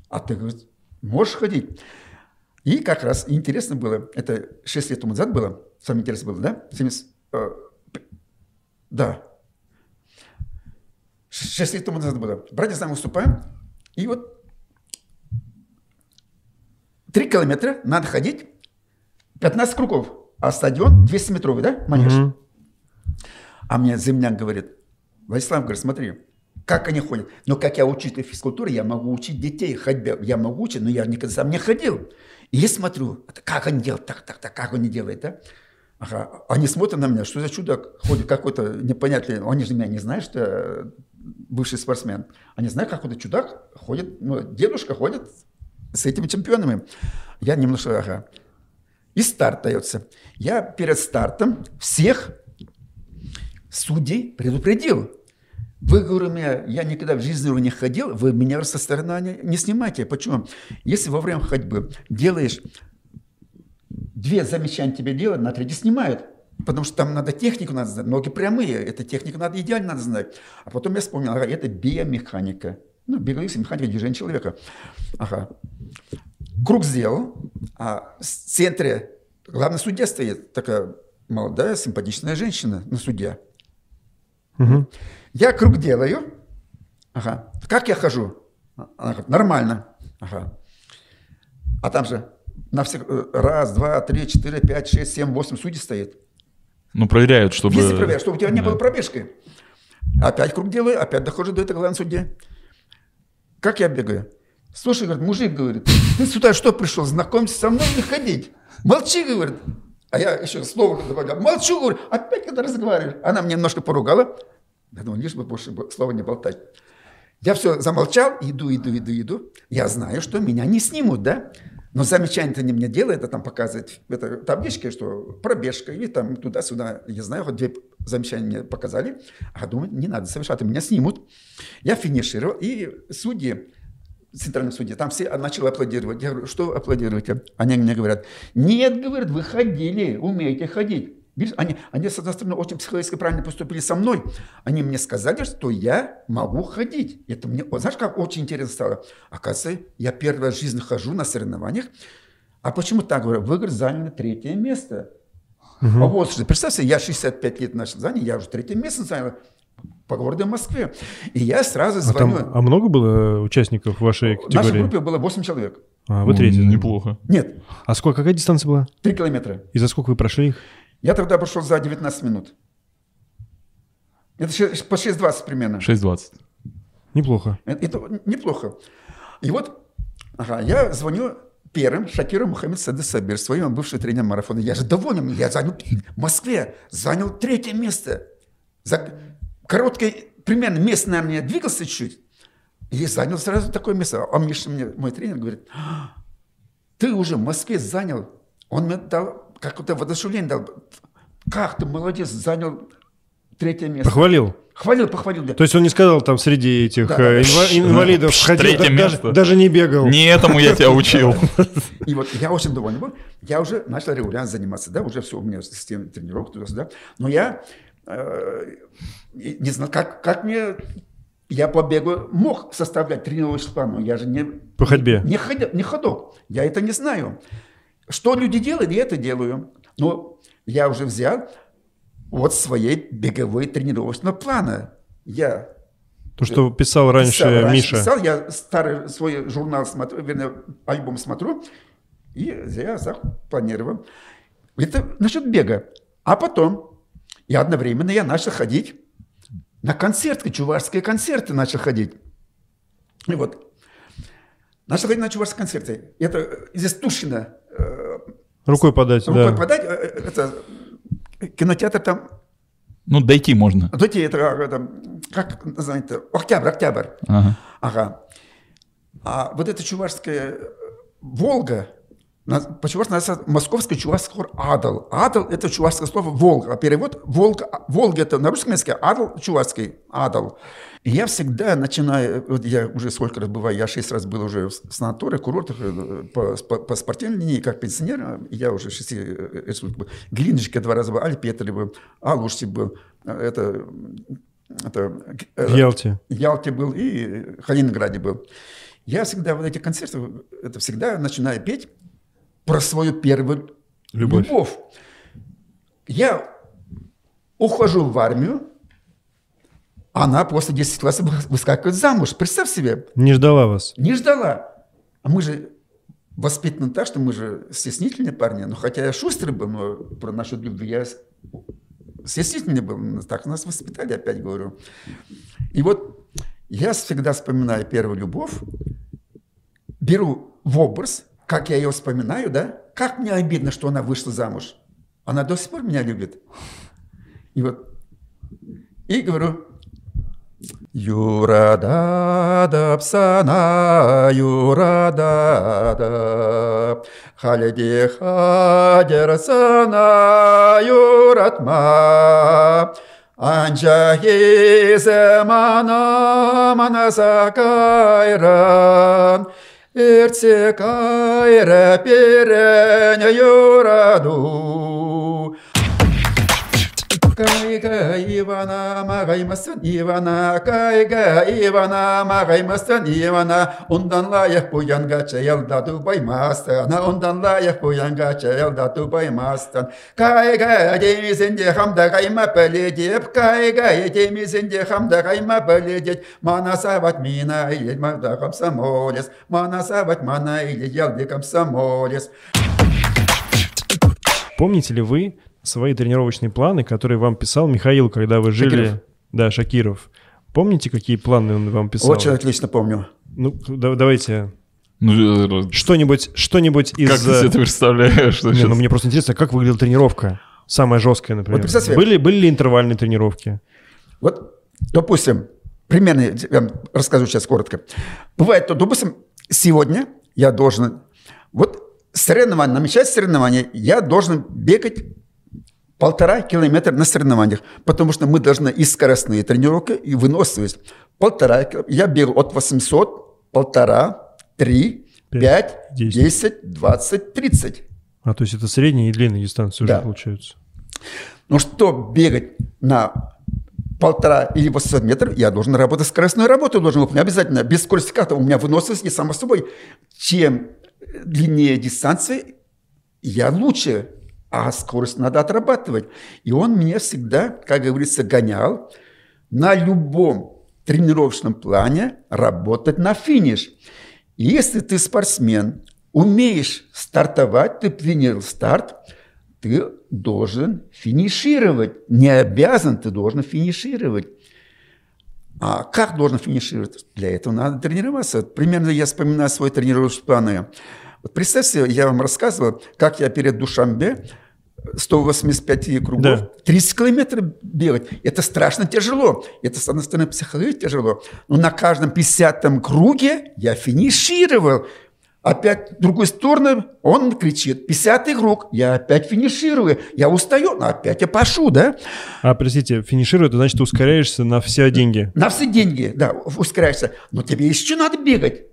А ты, говорит, можешь ходить? И как раз интересно было, это 6 лет тому назад было, самое интересное было, да? 70, э, да. 6 лет тому назад было. Братья с нами выступаем, и вот 3 километра надо ходить, 15 кругов, а стадион 200 метровый, да, манеж? Мгм. А мне земляк говорит, Владислав, говорит, смотри, как они ходят. Но как я учитель физкультуры, я могу учить детей ходьбе. Я могу учить, но я никогда сам не ходил. И я смотрю, это как они делают, так, так, так, как они делают, да? Ага. Они смотрят на меня, что за чудак ходит какой-то непонятный. Они же меня не знают, что я бывший спортсмен. Они знают, как какой-то чудак ходит, ну, дедушка ходит с этими чемпионами. Я немножко, ага. И старт дается. Я перед стартом всех судей предупредил. Вы, говорю, меня, я никогда в жизни не ходил, вы меня со стороны не, не снимайте. Почему? Если во время ходьбы делаешь две замечания тебе делают, на третье снимают. Потому что там надо технику надо знать, ноги прямые, эта техника надо идеально надо знать. А потом я вспомнил, ага, это биомеханика. Ну, биологическая механика движения человека. Ага. Круг сделал, а в центре главный судья стоит, такая молодая, симпатичная женщина на суде. Мгм. Я круг делаю. Ага. Как я хожу? Она говорит, нормально. Ага. А там же на всех э, раз, два, три, четыре, пять, шесть, семь, восемь судей стоит. Ну, проверяют, чтобы... Везде проверяют, чтобы у тебя не Да. было пробежки. Опять круг делаю, опять дохожу до этого главного судьи. Как я бегаю? Слушай, говорит, мужик, говорит, ты сюда что пришел, знакомься со мной или ходить? Молчи, говорит. А я еще слово добавлял. Молчу, говорю, опять когда разговариваешь. Она мне немножко поругала. Я думаю, лишь бы больше бо- слова не болтать. Я все замолчал, иду, иду, иду, иду. Я знаю, что меня не снимут, да? Но замечание-то не мне делает, а там показывает это таблички, что пробежка или там туда-сюда. Я знаю, хоть две замечания мне показали. А думаю, не надо совершать, меня снимут. Я финишировал, и судьи, центральные судьи, там все начали аплодировать. Я говорю, что аплодируете? Они мне говорят, нет, говорят, вы ходили, умеете ходить. Они, они, с одной стороны, очень психологически правильно поступили со мной. Они мне сказали, что я могу ходить. Это мне, знаешь, как очень интересно стало. Оказывается, я первый раз в жизни хожу на соревнованиях. А почему так говорю? Вы, говорит, заняли третье место. По возрасту. Представь себе, я 65 лет начал занять, я уже третье место занял по городу Москве. И я сразу А, звоню. там, а много было участников вашей В нашей категории? группе было 8 человек. А, вы Ну, третий. Неплохо. Нет, А сколько, какая дистанция была? 3 километра. И за сколько вы прошли их? Я тогда прошел за 19 минут. Это ше- по 6.20 примерно. 6.20. Неплохо. Это, это неплохо. И вот ага, я звоню первым Шакиру Мухаммед Сады Сабир, своим бывшим тренером марафона. Я же доволен, я занял в Москве, занял третье место. За короткое, примерно месяц, наверное, я двигался чуть. И занял сразу такое место. А Миша, мне, мой тренер, говорит, «А, ты уже в Москве занял. Он мне дал какое-то воодушевление дал. Как ты молодец, занял третье место. Похвалил. Хвалил, похвалил. меня. То есть он не сказал там среди этих Да. э, инва- инвалидов Пш, ходил, третье да- даже, место. даже не бегал. Не этому я тебя учил. И вот я очень доволен был. Я уже начал регулярно заниматься, да, уже все, у меня система тренировок туда-сюда. Но я не знал, как, как мне я по бегу мог составлять тренировочный план, но я же не... По ходьбе. Не, ходя- не ходок. Я это не знаю. Что люди делают, я это делаю. Но я уже взял вот своей беговой тренировочного плана. Я То, что писал раньше писал, раньше Миша. писал, я старый свой журнал смотрю, вернее, альбом смотрю, и я так планировал. Это насчет бега. А потом, и одновременно я начал ходить на концерты, чувашские концерты начал ходить. И вот, начал ходить на чувашские концерты. Это здесь Тушина, э, Рукой подать, рукой да. подать, э, э, это кинотеатр там Ну, дойти можно. Дойти, это, это как называется, октябрь, октябрь. Ага. Ага. А вот эта чувашская Волга, по-чувашски называется московский чувашский хор Адал. Адал – это чувашское слово Волга. А перевод Волга, Волга – это на русском языке, Адал – чувашский, Адал. И я всегда начинаю, вот я уже сколько раз бываю, я шесть раз был уже в санаториях, курортах, э, по, по, по спортивной линии, как пенсионер, я уже шести э, республик был. Глиночка два раза был, Альпетре был, Алушти был, э, это, это, э, В Ялте. Ялте был и Калининграде был. Я всегда вот эти концерты, это всегда начинаю петь про свою первую Любовь. любовь. Я ухожу в армию, она после 10 классов выскакивает замуж. Представь себе, Не ждала вас. не ждала. А мы же воспитаны так, что мы же стеснительные парни. Ну, хотя я шустрый был, но про нашу любовь я стеснительный был. Так нас воспитали, опять говорю. И вот я всегда вспоминаю первую любовь, беру в образ, как я ее вспоминаю, да, как мне обидно, что она вышла замуж. Она до сих пор меня любит. И вот, и говорю, Юрада псана, юрада халеди хадер сана, юратма. Анжахи замана манаса кайран, Ирце кайра перен юраду. Кайга Ивана, мағаймасын Ивана, кайга Ивана, мағаймасын Ивана, ондан лайық бұянға чаялдату баймастан, ондан лайық бұянға чаялдату баймастан. Кайга демесінде хамда қайма пәледеп, кайга демесінде хамда қайма пәледеп, мана сабат мина илет мада комсомолец, мана сабат мана илет ялде комсомолец. Помните ли вы свои тренировочные планы, которые вам писал Михаил, когда вы жили... Шакиров. Да, Шакиров. Помните, какие планы он вам писал? Очень отлично помню. Ну, да- давайте Ну, э, что-нибудь, что-нибудь из... как ты себе это представляешь? Что Не, сейчас? ну мне просто интересно, как выглядела тренировка? Самая жесткая, например. Вот представь себе- были, были ли интервальные тренировки? Вот, допустим, примерно, я вам расскажу сейчас коротко. Бывает, то, допустим, сегодня я должен, вот соревнование, намечать соревнование, я должен бегать полтора километра на соревнованиях, потому что мы должны и скоростные тренировки, и выносливость. Полтора, я бегал от 800, полтора, три, Пять, десять. двадцать, тридцать. А, то есть это средние и длинные дистанции уже Да. получаются. Но что бегать на полтора или 800 метров, я должен работать, скоростную работу должен выполнять обязательно. Без скорости как-то у меня выносливость не само собой. Чем длиннее дистанция, я лучше, а скорость надо отрабатывать. И он меня всегда, как говорится, гонял на любом тренировочном плане работать на финиш. И если ты спортсмен, умеешь стартовать, ты принял старт, ты должен финишировать. Не обязан, ты должен финишировать. А как должен финишировать? Для этого надо тренироваться. Примерно я вспоминаю свой тренировочный план. Вот представьте, я вам рассказывал, как я перед Душамбе 185 кругов, Да. 30 километров бегать. Это страшно тяжело. Это, с одной стороны, психологически тяжело. Но на каждом 50 круге я финишировал. Опять в другую сторону он кричит, 50 круг, я опять финиширую. Я устаю, но опять я пошу, да? А, простите, финиширует, это значит, ты ускоряешься на все деньги. На все деньги, да, ускоряешься. Но тебе еще надо бегать.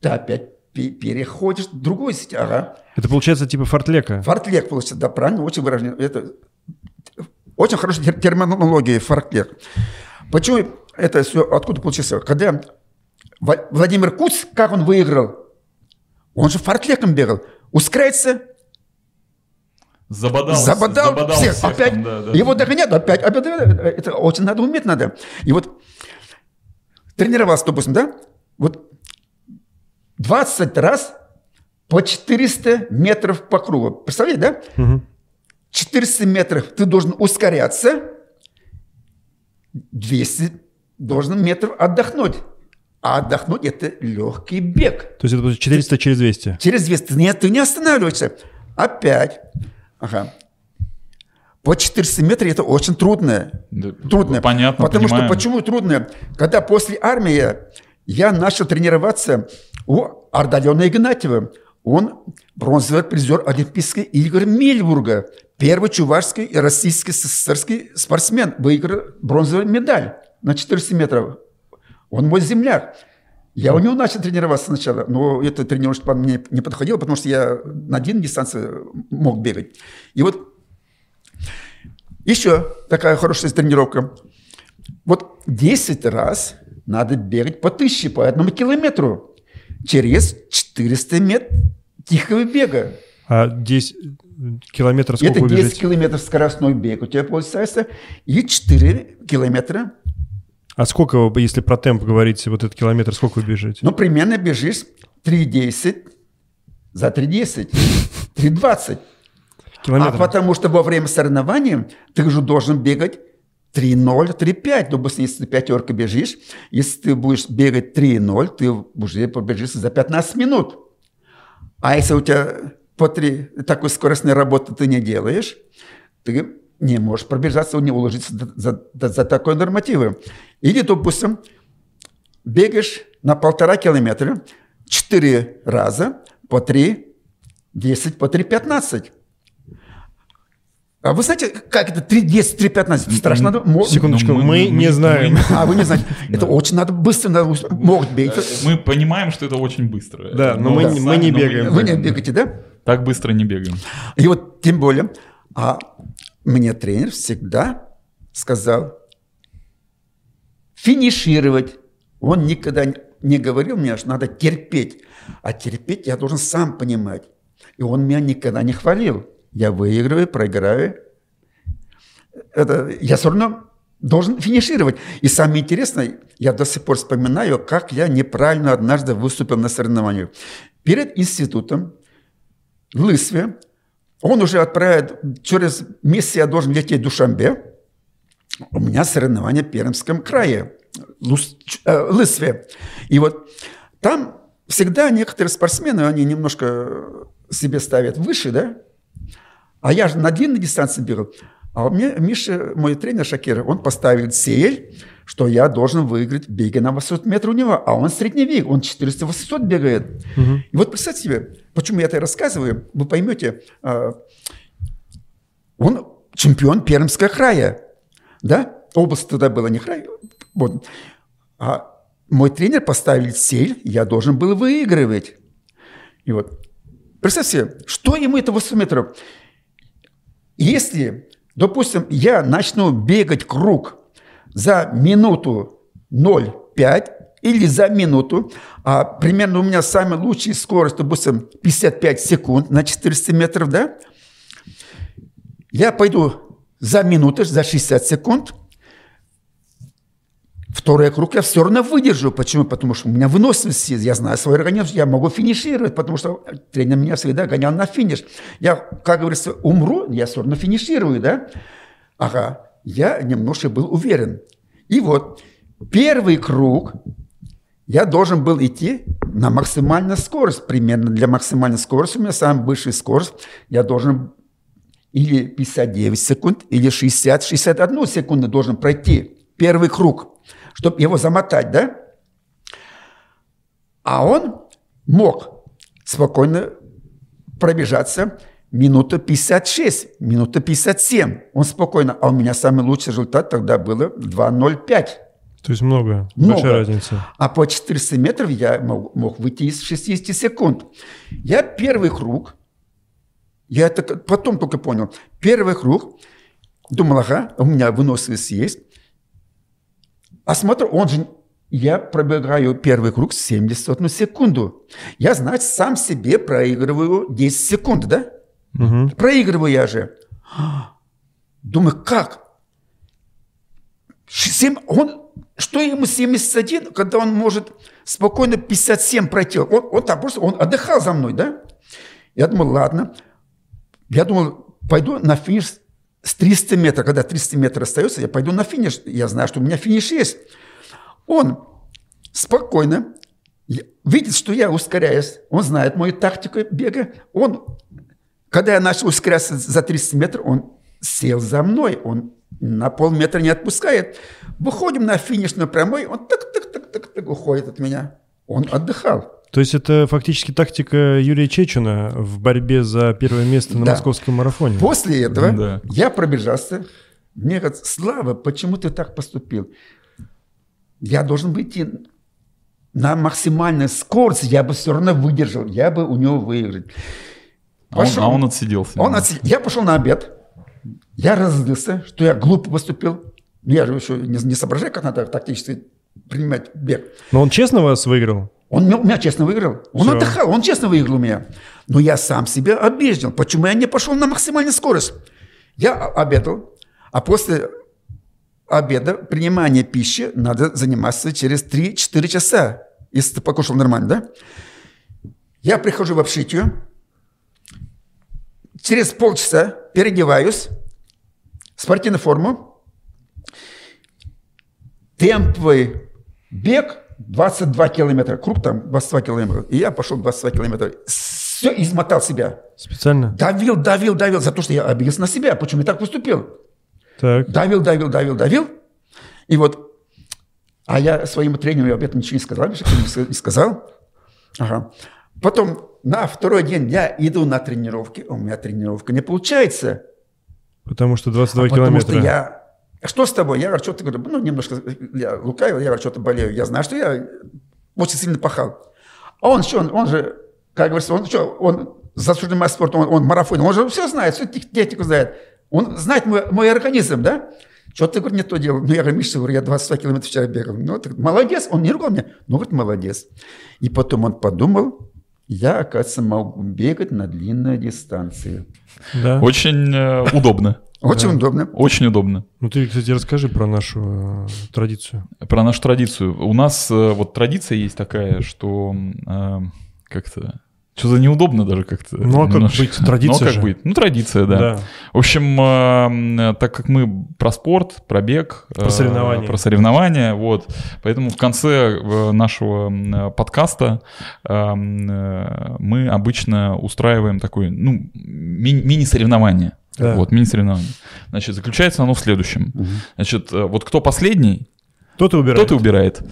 Ты опять переходишь в другую сеть. Ага. Это получается типа фортлека. Фортлек получится, да, правильно, очень выражение. Это очень хорошая тер- терминология, фортлек. Почему это все откуда получилось? Когда Владимир Куц, как он выиграл? Он же фартлеком бегал. Ускоряется, Забодал, забодал, всех, всех опять. там, да, да. Его догонят, опять, опять. Это очень надо уметь надо. И вот тренировался, допустим, да? Вот 20 раз по 400 метров по кругу. Представляете, да? Мгм. 400 метров ты должен ускоряться, 200 должен метров отдохнуть. А отдохнуть – это легкий бег. То есть это будет 400 через 200. Через 200 нет, ты не останавливаешься. Опять. Ага. По 400 метров это очень трудно. Да, Трудно. Понятно, Потому понимаем. что почему трудно? Когда после армии я начал тренироваться у Ардалена Игнатьева. Он бронзовый призер Олимпийских игр Мельбурга. Первый чувашский и российский СССРский спортсмен выиграл бронзовую медаль на 400 метров. Он мой земляк. Я у него начал тренироваться сначала, но эта тренировка мне не подходила, потому что я на длинной дистанции мог бегать. И вот еще такая хорошая тренировка. Вот 10 раз надо бегать по тысяче, по одному километру через 400 метров тихого бега. А 10 километров сколько Это вы 10 бежите? километров скоростной бег у тебя получается, и 4 километра А сколько, если про темп говорите, вот этот километр, сколько вы бежите? Ну, примерно бежишь 3.10 за 3.10, 3.20. А Километр. потому что во время соревнований ты же должен бегать 3.0, 3.5. Допустим, если ты пятерка бежишь, если ты будешь бегать 3.0, ты уже побежишь за 15 минут. А если у тебя по 3 такой скоростной работы ты не делаешь, ты не можешь пробежаться, не уложиться за, за, за такой нормативы. Или, допустим, бегаешь на полтора километра 4 раза по 3, 10, по 3, 15. А вы знаете, как это 3, 10, 3, 15? Страшно. надо- Секундочку, Ну, мы- мы, не знаем. А, вы не знаете. Это очень надо быстро, надо могут бегать. Мы понимаем, что это очень быстро. Да, но мы не- бегаем. Вы не бегаете, да? Так быстро не бегаем. И вот тем более, а мне тренер всегда сказал финишировать. Он никогда не говорил мне, что надо терпеть. А терпеть я должен сам понимать. И он меня никогда не хвалил. Я выигрываю, проиграю. Это, я все равно должен финишировать. И самое интересное, я до сих пор вспоминаю, как я неправильно однажды выступил на соревнованиях. Перед институтом в Лысве он уже отправит, через месяц я должен лететь в Душамбе. У меня соревнования в Пермском крае, Лус- э, Лысве. И вот там всегда некоторые спортсмены, они немножко себе ставят выше, да? А я же на длинной дистанции бегал. А меня Миша, мой тренер Шакир, он поставил цель, что я должен выиграть беги на 800 метров у него. А он средневек, он 400-800 бегает. И вот представьте себе, почему я это рассказываю, вы поймете, а, он чемпион Пермского края, да? Область тогда была не край. Вот. А мой тренер поставил цель, я должен был выигрывать. И вот, представьте себе, что ему это 800 метров? Если, допустим, я начну бегать круг за минуту 0,5 или за минуту, а примерно у меня самая лучшая скорость, допустим, 55 секунд на 400 метров, да? Я пойду за минуту, за 60 секунд, Второй круг я все равно выдержу. Почему? Потому что у меня выносливость есть. Я знаю свой организм, я могу финишировать, потому что тренер меня всегда гонял на финиш. Я, как говорится, умру, я все равно финиширую, да? Ага, я немножко был уверен. И вот первый круг я должен был идти на максимальную скорость. Примерно для максимальной скорости у меня самая высшая скорость. Я должен или 59 секунд, или 60-61 секунду должен пройти первый круг, чтобы его замотать, да? А он мог спокойно пробежаться минута 56, минута 57. Он спокойно. А у меня самый лучший результат тогда было 2.05. То есть много, Много. большая разница. А по 400 метров я мог, мог выйти из 60 секунд. Я первый круг, я это потом только понял, первый круг, думал, ага, у меня выносливость есть. А смотрю, он же... Я пробегаю первый круг 71 секунду. Я, значит, сам себе проигрываю 10 секунд, да? Мгм. Проигрываю я же. Думаю, как? Ш- семь- он, что ему 71, когда он может спокойно 57 пройти? Он, он там просто, он отдыхал за мной, да? Я думал, ладно. Я думал, пойду на финиш с 300 метров. Когда 300 метров остается, я пойду на финиш. Я знаю, что у меня финиш есть. Он спокойно видит, что я ускоряюсь. Он знает мою тактику бега. Он, когда я начал ускоряться за 300 метров, он сел за мной. Он на полметра не отпускает. Выходим на финишную прямой, он так-так-так-так уходит от меня. Он отдыхал. То есть это фактически тактика Юрия Чечина в борьбе за первое место на Да. московском марафоне. После этого Да. я пробежался. Мне говорят, Слава, почему ты так поступил? Я должен идти на максимальной скорости, я бы все равно выдержал, я бы у него выиграл. А он, Пошел. а он отсиделся. Он отси- Я пошел на обед. Я разозлился, что я глупо поступил. Ну, Я же еще не, не соображаю, как надо тактически принимать бег. Но он честно вас выиграл? Он меня, меня честно выиграл. Он Всё. отдыхал, он честно выиграл у меня. Но я сам себя обидел. Почему я не пошел на максимальную скорость? Я обедал, а после обеда, принимания пищи, надо заниматься через 3-4 часа, если ты покушал нормально, да? Я прихожу в общитию, через полчаса переодеваюсь, спортивную форму, темповый бег 22 километра, круг там 22 километра, и я пошел 22 километра, все измотал себя, Специально? давил, давил, давил, за то, что я обиделся на себя, почему я так поступил. Так. Давил, давил, давил, давил. И вот, а я своему тренеру об этом ничего не сказал, не ска- не сказал. Ага. Потом на второй день я иду на тренировки, у меня тренировка не получается. Потому что 22 А потому километра. что я... Что с тобой? Я говорю, что ты говорю, ну, немножко я лукавил, я говорю, что-то болею. Я знаю, что я очень сильно пахал. А он что, он, он же, как говорится, он что, он заслуженный мастер спорта, он, он марафон, он же все знает, всю тех- технику знает. Он знает мой, мой организм, да? Что ты, говорю, не то делал? Ну, я говорю, Миша, говорю, я 22 километра вчера бегал. Ну, ты, молодец, он не ругал меня. Ну, говорит, молодец. И потом он подумал, я, оказывается, могу бегать на длинной дистанции. Да. Очень э, удобно. Очень удобно. Очень удобно. Ну ты, кстати, расскажи про нашу э, традицию. Про нашу традицию. У нас э, вот традиция есть такая, что э, как-то... Что-то неудобно даже как-то. Ну, а как немножко. быть? Традиция Ну, а как же. быть? Ну, традиция, да. Да. В общем, э, м, так как мы про спорт, про бег, Про э, соревнования. про соревнования, вот, поэтому в конце э, нашего подкаста э, м, э, мы обычно устраиваем такое, ну, ми- мини-соревнование. Да. Вот, мини-соревнование. Значит, заключается оно в следующем. Значит, э, вот кто последний, Кто ты убирает? тот и убирает.